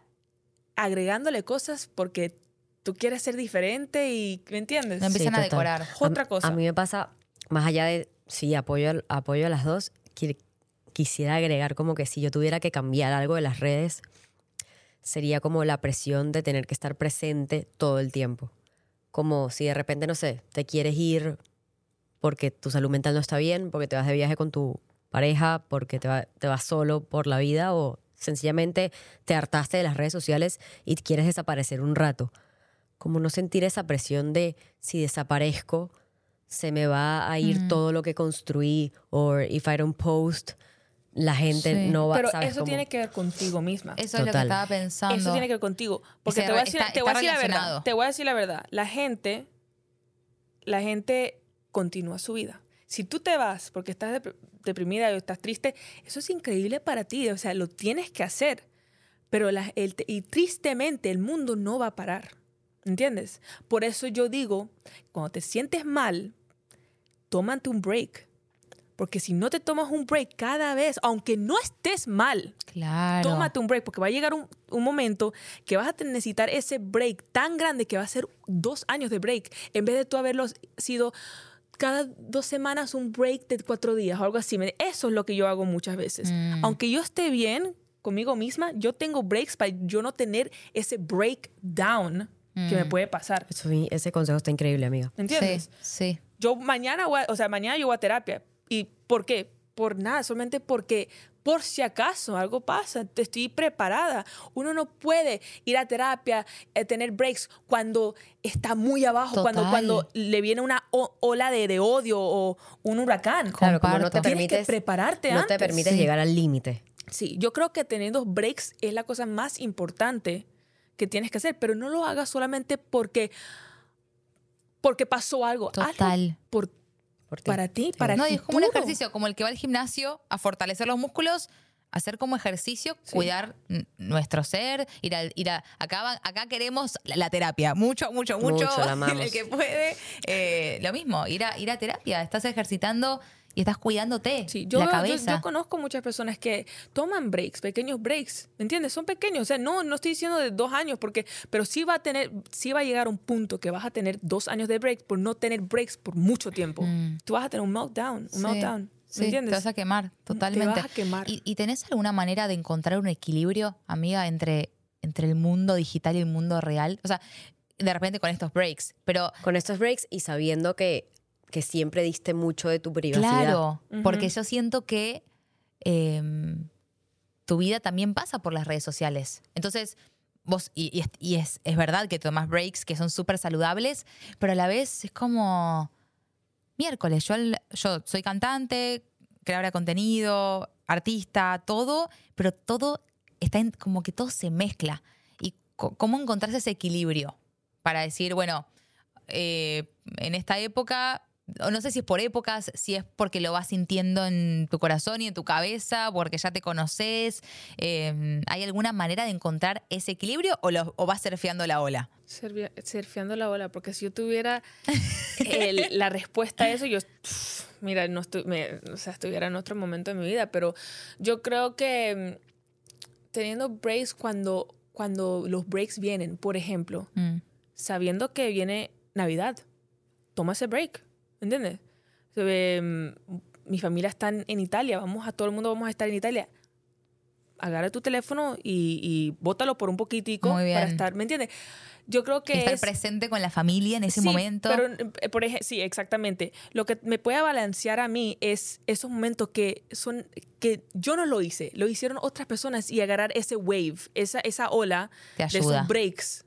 agregándole cosas porque tú quieres ser diferente y, ¿me entiendes? No empiezan a decorar. Otra A- cosa. A mí me pasa, más allá de, sí, apoyo, apoyo a las dos, qui- quisiera agregar como que si yo tuviera que cambiar algo de las redes, sería como la presión de tener que estar presente todo el tiempo. Como si de repente, no sé, te quieres ir porque tu salud mental no está bien, porque te vas de viaje con tu pareja, porque te, te vas solo por la vida o sencillamente te hartaste de las redes sociales y quieres desaparecer un rato. Como no sentir esa presión de si desaparezco, se me va a ir Mm. todo lo que construí, o if I don't post, la gente Sí. no va pero ¿sabes? eso Como- tiene que ver contigo misma. Eso es lo que Total. estaba pensando. Eso tiene que ver contigo. Porque se te voy a decir, está- te voy a decir la verdad. Te voy a decir la verdad. La gente, la gente continúa su vida. Si tú te vas porque estás dep- deprimida o estás triste, eso es increíble para ti. O sea, lo tienes que hacer. Pero la- el- y tristemente el mundo no va a parar. ¿Entiendes? Por eso yo digo, cuando te sientes mal, tómate un break. Porque si no te tomas un break cada vez, aunque no estés mal, Claro. tómate un break, porque va a llegar un, un momento que vas a necesitar ese break tan grande que va a ser dos años de break, en vez de tú haberlo sido cada dos semanas un break de cuatro días o algo así. Eso es lo que yo hago muchas veces. Mm. Aunque yo esté bien conmigo misma, yo tengo breaks para yo no tener ese breakdown que me Mm. puede pasar. Eso- ese consejo está increíble, amiga. ¿Me entiendes? Sí, sí. Yo mañana, voy a- o sea, mañana yo voy a terapia. ¿Y por qué? Por nada, solamente porque por si acaso algo pasa, te estoy preparada. Uno no puede ir a terapia, eh, tener breaks cuando está muy abajo, cuando, Total. cuando le viene una o- ola de, de odio o un huracán. Claro, como no te. Tienes que permites, prepararte no te antes. permites Sí. llegar al límite. Sí, yo creo que teniendo breaks es la cosa más importante que tienes que hacer, pero no lo hagas solamente porque porque pasó algo. Total. por, Por ti. para ti, para No, el es como un ejercicio, como el que va al gimnasio a fortalecer los músculos, hacer como ejercicio, cuidar nuestro ser, ir a, ir a acá, va- acá queremos la, la terapia, mucho, mucho, mucho, Mucho, el que puede, eh, lo mismo, ir a, ir a terapia, estás ejercitando y estás cuidándote Sí, yo, la yo- cabeza. yo conozco muchas personas que toman breaks, pequeños breaks, ¿me entiendes? Son pequeños, o sea, no, no estoy diciendo de dos años, porque, pero sí va a tener, sí va a llegar un punto que vas a tener dos años de breaks por no tener breaks por mucho tiempo. Tú vas a tener un meltdown, un Mm. Sí, meltdown, ¿me sí, entiendes? Te vas a quemar, totalmente. vas a quemar. ¿Y, y tenés alguna manera de encontrar un equilibrio, amiga, entre, entre el mundo digital y el mundo real? O sea, de repente con estos breaks, pero Con estos breaks y sabiendo que, que siempre diste mucho de tu privacidad. Claro, porque yo siento que em, tu vida también pasa por las redes sociales. Entonces, vos, y, y es, y es- es verdad que tomás breaks que son súper saludables, pero a la vez es como miércoles. Yo, yo soy cantante, creadora de contenido, artista, todo, pero todo está en, como que todo se mezcla. ¿Y cómo encontrarse ese equilibrio? Para decir, bueno, eh, en esta época, no sé si es por épocas, si es porque lo vas sintiendo en tu corazón y en tu cabeza, porque ya te conoces. eh, ¿Hay alguna manera de encontrar ese equilibrio o, lo, o vas surfeando la ola? Surfea- surfeando la ola, porque si yo tuviera el- la respuesta a eso, yo, pff, mira, no estu- me- o sea, estuviera en otro momento de mi vida, pero yo creo que mm, teniendo breaks cuando, cuando los breaks vienen, por ejemplo, Mm. sabiendo que viene Navidad, toma ese break, ¿entiendes? Mm, mi familia está en, Italia, vamos a todo el mundo vamos a estar en Italia. Agarra tu teléfono y, y bótalo por un poquitico para estar, ¿me entiendes? Yo creo que Estar es, presente con la familia en ese Sí, momento. Pero, eh, por ejemplo, sí, exactamente. Lo que me puede balancear a mí es esos momentos que son que yo no lo hice, lo hicieron otras personas y agarrar ese wave, esa, esa ola Te de ayuda. esos breaks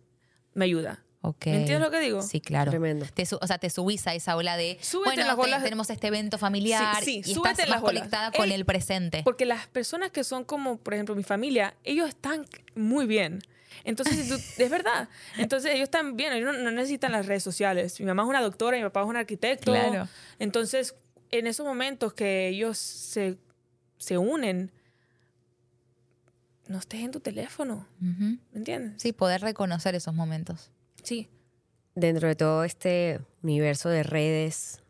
me ayuda. Ok. ¿Me entiendes lo que digo? Sí, claro. Tremendo. Te o sea, te subís a esa ola de, Súbete bueno, en las te- tenemos este evento familiar Sí, sí, y súbete estás más las olas. conectada con Ey, el presente. Porque las personas que son como, por ejemplo, mi familia, ellos están muy bien. Entonces, si tú- es verdad. Entonces, ellos están bien, ellos no, no necesitan las redes sociales. Mi mamá es una doctora, mi papá es un arquitecto. Claro. Entonces, en esos momentos que ellos se, se unen, no estés en tu teléfono. ¿Me entiendes? Sí, poder reconocer esos momentos. Sí. Dentro de todo este universo de redes,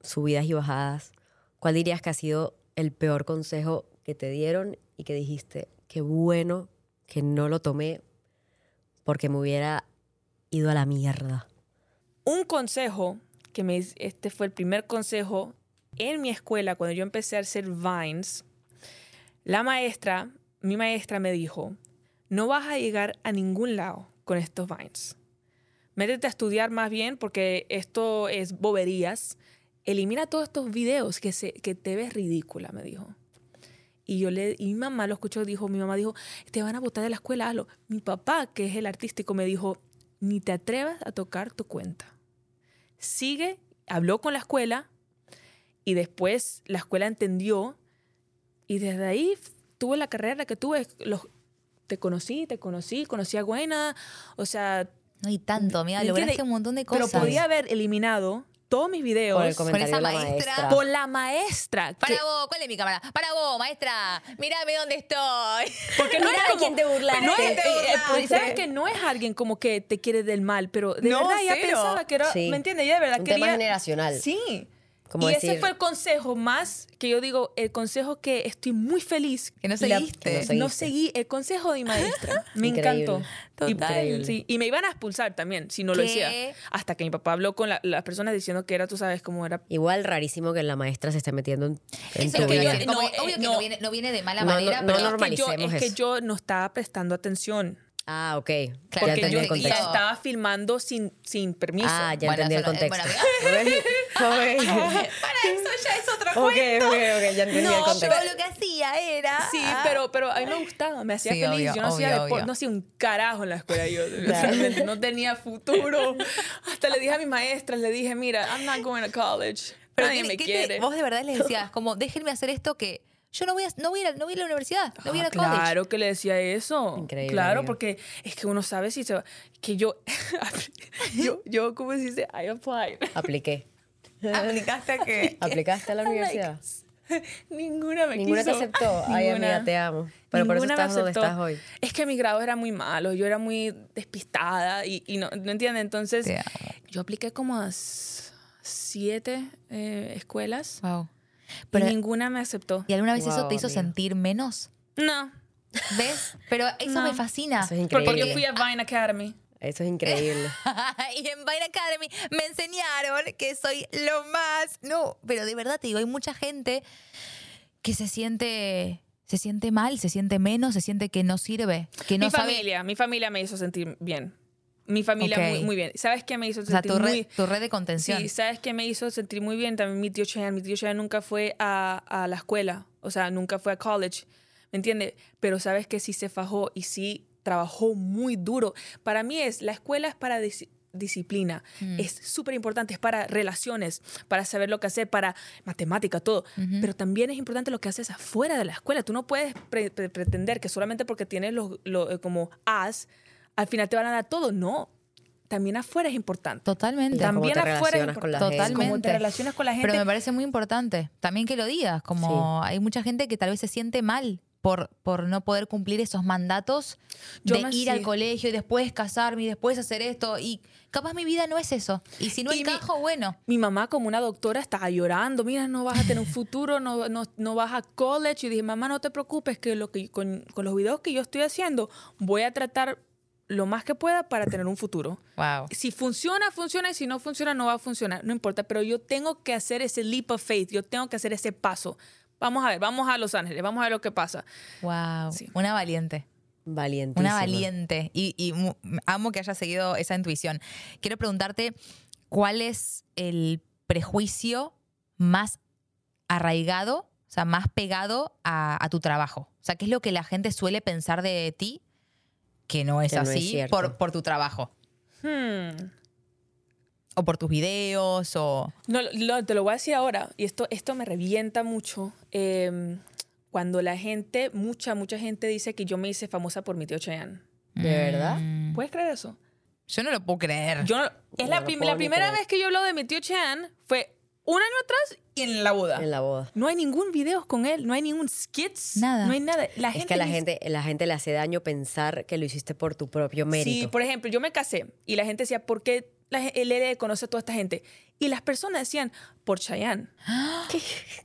subidas y bajadas, ¿cuál dirías que ha sido el peor consejo que te dieron y que dijiste, qué bueno que no lo tomé porque me hubiera ido a la mierda? Un consejo que me este fue el primer consejo en mi escuela cuando yo empecé a hacer vines. La maestra, mi maestra me dijo, "No vas a llegar a ningún lado con estos vines. Métete a estudiar más bien porque esto es boberías. Elimina todos estos videos que se que te ves ridícula", me dijo. Y yo le y mi mamá lo escuchó, dijo, mi mamá dijo, "Te van a botar de la escuela, hazlo." Mi papá, que es el artístico, me dijo, "Ni te atrevas a tocar tu cuenta." sigue, habló con la escuela y después la escuela entendió y desde ahí tuve la carrera que tuve. Los, te conocí, te conocí, conocí a o sea... No hay tanto, amiga, ¿me lograste un montón de Pero cosas. podía haber eliminado todos mis videos Por el comentario esa de la maestra. maestra. por la maestra. que- Para vos, ¿cuál es mi cámara? Para vos, maestra. Mírame dónde estoy. porque no Mira era como- quién te burlaste. No es, ¿De quién te eh, burlaste? ¿Sabes que no es alguien como que te quiere del mal? Pero de No, verdad ella cero. pensaba que era... Sí. ¿Me entiendes? Ella de verdad Un quería... tema generacional. Sí. Como y ese fue el consejo más que yo digo, el consejo que estoy muy feliz. Que no la- seguiste. Que no seguí el consejo de mi maestra. Me Increíble. encantó. Y, Total. sí, y me iban a expulsar también si no lo decía. Hasta que mi papá habló con la- las personas diciendo que era, tú sabes cómo era. Igual rarísimo que la maestra se esté metiendo en, en Eso tu es lo que vida. Como No, que obvio eh, que no, no. viene, no viene de mala manera, no, pero no, Es que yo, normalicemos es que yo no estaba prestando atención. Ah, ok. Claro, Porque yo el contexto. estaba filmando sin, sin permiso. Ah, ya Bueno, entendí el no- contexto. bueno. Para eso ya es otro Ok, ok, ok, ya entendí el No, contexto. yo lo que hacía era. Sí, pero, pero a mí me gustaba, me hacía Sí, feliz. obvio, yo no hacía obvio, no hacía un carajo en la escuela. Yo realmente no tenía futuro. Hasta le dije a mis maestras, le dije, mira, I'm not going to college. Pero Nadie ¿qué- me qué te- quiere. vos de verdad les decías, como, déjenme hacer esto que yo no voy a, no voy a, ir a- no voy a ir a la universidad, no voy a ir Ah, a college. claro que le decía eso. Increíble, Claro, amiga. porque es que uno sabe si se va. Que yo, yo, yo, ¿cómo se dice? I applied. Apliqué. Aplicaste a que. ¿Aplicaste a la universidad? Ninguna me Ninguna te quiso. aceptó. Ay, Ninguna. amiga, te amo. Pero por eso Ninguna me estás donde aceptó. estás hoy. Es que mi grado era muy malo, yo era muy despistada y, y no, ¿no entiendes? Entonces, Te yo apliqué como a siete eh, escuelas Wow. Y Pero, ninguna me aceptó. ¿Y alguna vez eso Wow, te hizo amiga. sentir menos? No, ¿Ves? Pero eso No. me fascina. Eso es porque increíble. yo fui a Vine Academy. Eso es increíble. y en Vine Academy me enseñaron que soy lo más. No, pero de verdad te digo, hay mucha gente que se siente. Se siente mal, se siente menos, se siente que no sirve, que no mi sabe. familia, mi familia me hizo sentir bien. Mi familia Ok. muy, muy bien. ¿Sabes qué me hizo O sea, sentir tu red, muy tu red de contención. Sí, ¿sabes qué me hizo sentir muy bien? También mi tío Cheyenne. Mi tío Cheyenne nunca fue a, a la escuela, o sea, nunca fue a college, ¿me entiendes? Pero sabes que sí se fajó y sí trabajó muy duro. Para mí es, la escuela es para dis- disciplina, Mm. es súper importante, es para relaciones, para saber lo que hacer, para matemática, todo. Pero también es importante lo que haces afuera de la escuela. Tú no puedes pre- pre- pretender que solamente porque tienes los, lo- eh, como as, al final te van a dar todo. No, también afuera es importante. Totalmente. Cómo También te afuera es relacionas con la importante. gente. Totalmente. Cómo te relacionas con la gente. Pero me parece muy importante también que lo digas, como hay mucha gente que tal vez se siente mal por, por no poder cumplir esos mandatos Yo de ir sí. al colegio y después casarme y después hacer esto. Y capaz mi vida no es eso. Y si no Y mi- encajo, bueno. Mi mamá, como una doctora, estaba llorando. Mira, no vas a tener un futuro, no, no, no vas a college. Y dije, mamá, no te preocupes, que, lo que con, con los videos que yo estoy haciendo, voy a tratar lo más que pueda para tener un futuro. Wow. Si funciona, funciona. Y si no funciona, no va a funcionar. No importa. Pero yo tengo que hacer ese leap of faith. Yo tengo que hacer ese paso. Vamos a ver, vamos a Los Ángeles, vamos a ver lo que pasa. Wow. Sí. Una valiente. Valientísima. Una valiente. Y, amo que hayas seguido esa intuición. Quiero preguntarte, ¿cuál es el prejuicio más arraigado, o sea, más pegado a, a tu trabajo? O sea, ¿qué es lo que la gente suele pensar de ti que no es Que no es así por, por tu trabajo? Hmm. O por tus videos, o... No, te lo voy a decir ahora, y esto, esto me revienta mucho. eh, cuando la gente, mucha, mucha gente dice que yo me hice famosa por mi tío Cheyenne. ¿De verdad? Mm. ¿Puedes creer eso? Yo no lo puedo creer. Yo no- es la, lo prim- puedo la ni primera creer. vez que yo hablo de mi tío Cheyenne fue un año atrás y en la boda. En la boda. No hay ningún video con él, no hay ningún skits. Nada. No hay nada. La Es gente que a la gente, la gente le hace daño pensar que lo hiciste por tu propio mérito. Sí, por ejemplo, yo me casé y la gente decía, ¿por qué la, el LL conoce a toda esta gente? Y las personas decían, por Chayanne.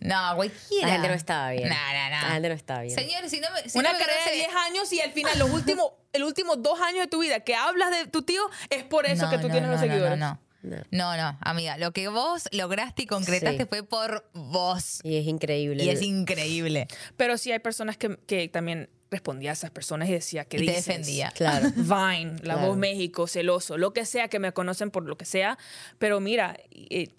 No, cualquiera. la gente no estaba bien. No, no, no. La gente no estaba bien. Señores, si no me, si Una no me carrera de conoce- 10 años y al final, los últimos, el último dos años de tu vida que hablas de tu tío, es por eso No, que tú no, tienes no, los no, seguidores. No, no, No. no. No, amiga. Lo que vos lograste y concretaste Sí. fue por vos. Y es increíble. Y es increíble. Pero sí hay personas que, que también respondía a esas personas y decía que Y te dices? defendía. Claro. Vine, La Claro. Voz México, Celoso, lo que sea, que me conocen por lo que sea. Pero mira, eh,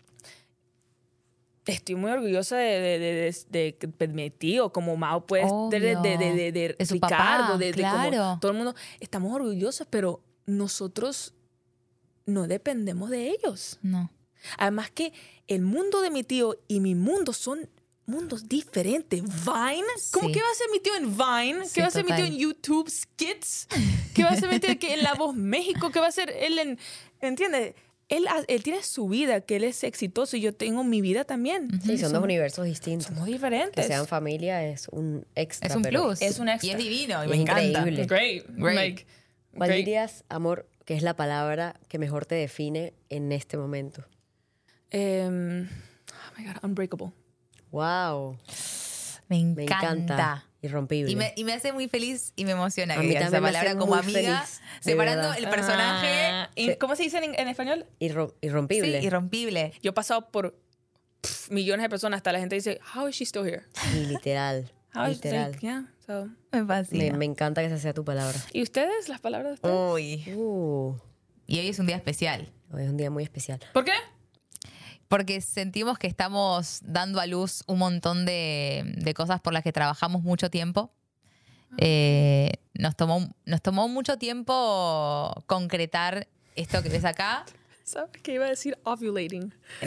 estoy muy orgullosa de, de, de, de- de- de mi tío, como Mao, pues, de, de, de, de, de- de De su Ricardo, papá, de, de como claro. todo el mundo. Estamos orgullosos, pero nosotros no dependemos de ellos. No. Además que el mundo de mi tío y mi mundo son mundos diferentes. Vine, ¿cómo Sí. que va a ser mi tío en Vine? Sí, ¿Qué va a ser mi tío total. en YouTube Skits? ¿Qué va a ser mi tío que en La Voz México? ¿Qué va a ser él en... ¿Entiendes? Él, él tiene su vida, que él es exitoso y yo tengo mi vida también. Sí, son dos universos distintos. Somos Que diferentes. sean familia es un extra. Es un plus. es un extra. Y es divino. Y Y me es encanta. increíble. Great. Great. Like, ¿Cuál great. dirías, amor, que es la palabra que mejor te define en este momento? Em, oh my God, unbreakable. Wow. Me Me encanta. encanta. Irrompible. Y me, y me hace muy feliz y me emociona A que mí esa palabra como amiga, feliz, separando verdad. el personaje. Ah, ¿y Sí. ¿Cómo se dice en, en español? Irro- sí, irrompible. irrompible. Yo he pasado por pff, millones de personas, hasta la gente dice, how is she still here? y literal. How is literal. like, yeah, so Me fascina. me encanta que esa sea tu palabra. ¿Y ustedes? ¿Las palabras de ustedes? Uy. Uh, Y hoy es un día especial. hoy es un día muy especial. ¿Por qué? Porque sentimos que estamos dando a luz un montón de, de cosas por las que trabajamos mucho tiempo. Eh, nos, tomó, nos tomó mucho tiempo concretar esto que ves acá. ¿Sabes que iba a decir ovulating?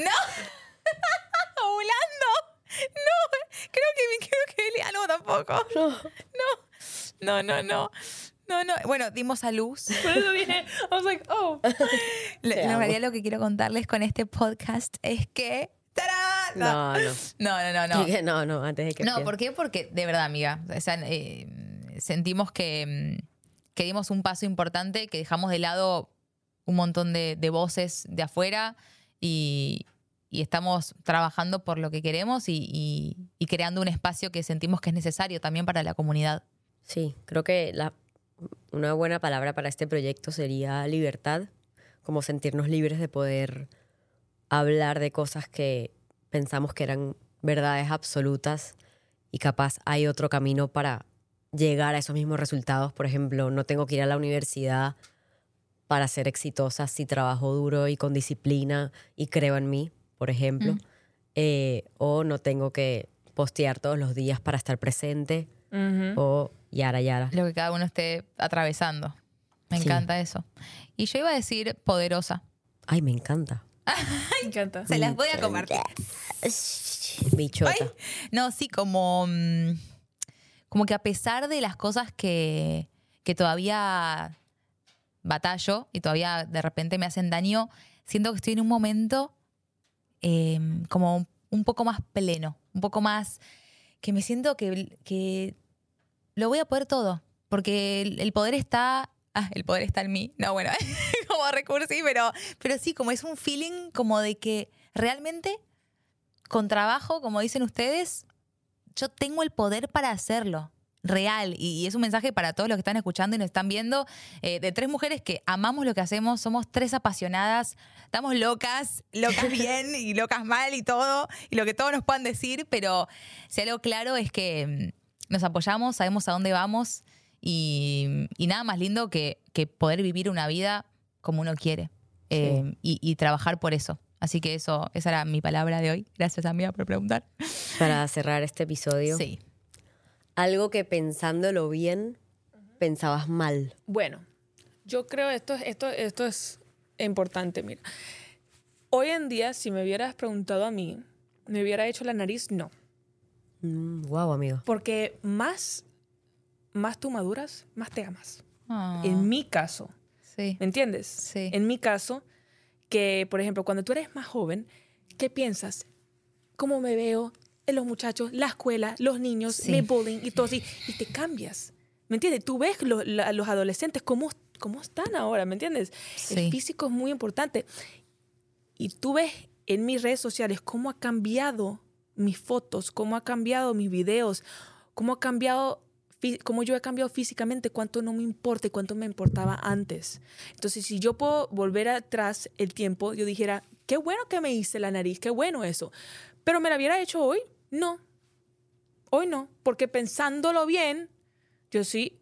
¡Ovulando! No, creo que me creo que Elia no tampoco. No. No, no, no. No, no. Bueno, dimos a luz. Por eso dije, I was like, oh. La amo. realidad lo que quiero contarles con este podcast es que. ¡Tarán! No, no. No, no, no, no. No, no, antes de que No. ¿por qué? Porque, de verdad, amiga, o sea, eh, sentimos que, mm, que dimos un paso importante, que dejamos de lado un montón de, de voces de afuera y, y estamos trabajando por lo que queremos y, y- y creando un espacio que sentimos que es necesario también para la comunidad. Sí, creo que la, una buena palabra para este proyecto sería libertad, como sentirnos libres de poder hablar de cosas que pensamos que eran verdades absolutas y capaz hay otro camino para llegar a esos mismos resultados. Por ejemplo, no tengo que ir a la universidad para ser exitosa si trabajo duro y con disciplina y creo en mí, por ejemplo. Eh, o no tengo que postear todos los días para estar presente o yara yara. Lo que cada uno esté atravesando. Me Sí. encanta eso. Y yo iba a decir poderosa. Ay, me encanta. Me encanta. Se las voy a compartir. Bichota. Ay, No, sí, como, mm, como que a pesar de las cosas que, que todavía batallo y todavía de repente me hacen daño, siento que estoy en un momento eh, como un poco más pleno, un poco más que me siento que, que lo voy a poder todo, porque el, poder está... Ah, el poder está en mí. No, bueno, como recursi, pero, pero sí, como es un feeling como de que realmente con trabajo, como dicen ustedes, yo tengo el poder para hacerlo. Real. Y, y es un mensaje para todos los que están escuchando y nos están viendo, eh, de tres mujeres que amamos lo que hacemos, somos tres apasionadas, estamos locas, locas bien y locas mal y todo, y lo que todos nos puedan decir, pero si algo claro es que mm, nos apoyamos, sabemos a dónde vamos y, y nada más lindo que, que poder vivir una vida como uno quiere eh, y, y trabajar por eso. Así que eso, esa era mi palabra de hoy. Gracias, amiga, por preguntar. Para cerrar este episodio, Sí. Algo que pensándolo bien, pensabas mal. Bueno, yo creo esto, esto, esto es importante, mira. Hoy en día, si me hubieras preguntado a mí, ¿me hubiera hecho la nariz? No. wow, amigo. Porque más, más tú maduras, más te amas. Ah, En mi caso, sí. ¿me entiendes? Sí. En mi caso, que, por ejemplo, cuando tú eres más joven, ¿qué piensas? ¿Cómo me veo? En los muchachos, la escuela, los niños, Sí. el bullying y todo así. Y te cambias. ¿Me entiendes? Tú ves lo- la- los adolescentes cómo, cómo están ahora, ¿me entiendes? Sí. El físico es muy importante. Y tú ves en mis redes sociales cómo ha cambiado mis fotos, cómo ha cambiado mis videos, cómo ha cambiado, cómo yo he cambiado físicamente, cuánto no me importa y cuánto me importaba antes. Entonces, si yo puedo volver atrás el tiempo, yo dijera, qué bueno que me hice la nariz, qué bueno eso. Pero me la hubiera hecho hoy, no. Hoy no, porque pensándolo bien, yo sí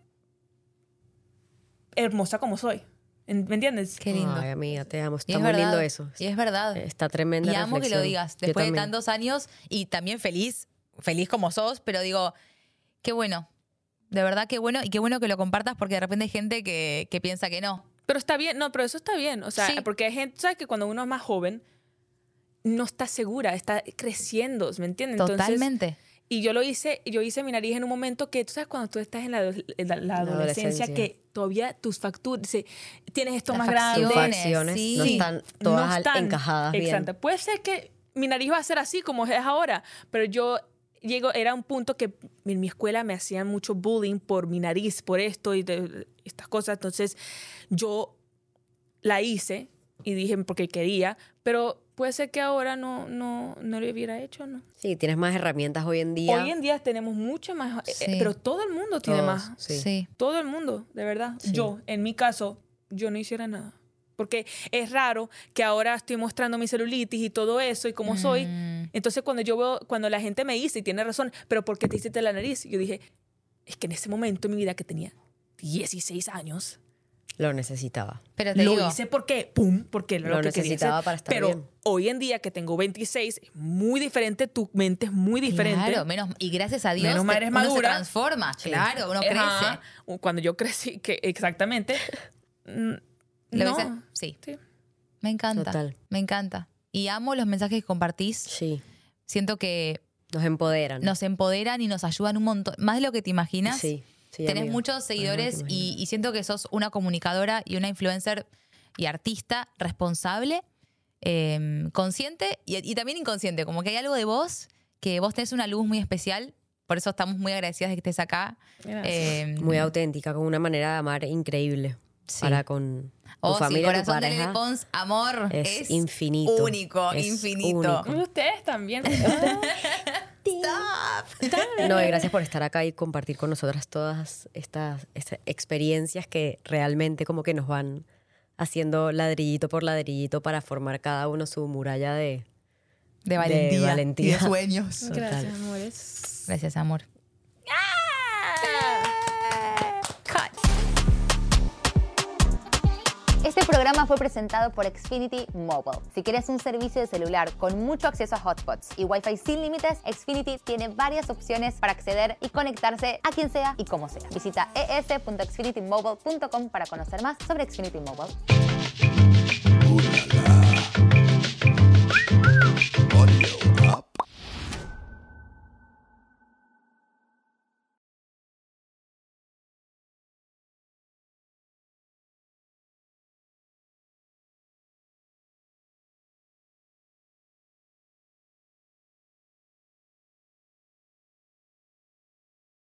hermosa como soy. ¿Me entiendes? Qué lindo. Ay, amiga, te amo. Está es muy verdad. lindo eso. Y es verdad. Está tremenda Y amo que lo reflexión. digas después de tantos años y también feliz, feliz como sos, pero digo, qué bueno. De verdad, qué bueno y qué bueno que lo compartas porque de repente hay gente que, que piensa que no. Pero está bien, no, pero eso está bien. O sea, Sí. porque hay gente, ¿sabes? Que cuando uno es más joven, no está segura, está creciendo, ¿me entiendes? Entonces, Totalmente. y yo lo hice, yo hice mi nariz en un momento que, tú sabes, cuando tú estás en la, ado- en la- la adolescencia, adolescencia. que todavía tus facturas, tienes esto Las más grande. Tus facciones, facciones sí. no están todas no al- están encajadas bien. Exacto. Puede ser que mi nariz va a ser así como es ahora, pero yo llego, era un punto que en mi escuela me hacían mucho bullying por mi nariz, por esto y de- estas cosas. Entonces yo la hice y dije porque quería, pero puede ser que ahora no, no, no lo hubiera hecho, ¿no? Sí, tienes más herramientas hoy en día. Hoy en día tenemos mucho más, eh, Sí. pero todo el mundo tiene Todos, más. sí. Sí. Todo el mundo, de verdad. Sí. Yo, en mi caso, yo no hiciera nada. Porque es raro que ahora estoy mostrando mi celulitis y todo eso y cómo soy. Mm. Entonces, cuando yo veo, cuando la gente me dice, y tiene razón, pero ¿por qué te hiciste la nariz? Yo dije, es que en ese momento de mi vida que tenía 16 años, Lo necesitaba. Pero te lo digo, hice porque, pum, porque era Lo lo, que quería necesitaba hacer. para estar Pero bien. hoy en día que tengo 26, es muy diferente, tu mente es muy diferente. Claro, menos, y gracias a Dios Menos mal te- eres uno se transforma. Claro, uno Ajá. crece. Cuando yo crecí, que exactamente. ¿Lo no. Sí, Sí. me encanta. Total. Me encanta. Y amo los mensajes que compartís. Sí. Siento que Nos empoderan. nos empoderan y nos ayudan un montón. Más de lo que te imaginas. Sí. Sí Tenés amiga. muchos seguidores y, siento que sos una comunicadora y una influencer y artista responsable, eh, consciente y, y también inconsciente. Como que hay algo de vos que vos tenés una luz muy especial. Por eso estamos muy agradecidas de que estés acá. Eh, Muy auténtica, con una manera de amar increíble. Sí. Para con tu oh, sí, familia, tu corazón de Lele pareja. Pons, amor, es es, infinito. Único, Es infinito. único. Ustedes también. No, y gracias por estar acá y compartir con nosotras todas estas, estas experiencias que realmente como que nos van haciendo ladrillito por ladrillito para formar cada uno su muralla de... De valentía, valentía. y de sueños. Total. Gracias, amores. Gracias, amor. Este programa fue presentado por Xfinity Mobile. Si quieres un servicio de celular con mucho acceso a hotspots y Wi-Fi sin límites, Xfinity tiene varias opciones para acceder y conectarse a quien sea y como sea. Visita es.xfinitymobile.com para conocer más sobre Xfinity Mobile.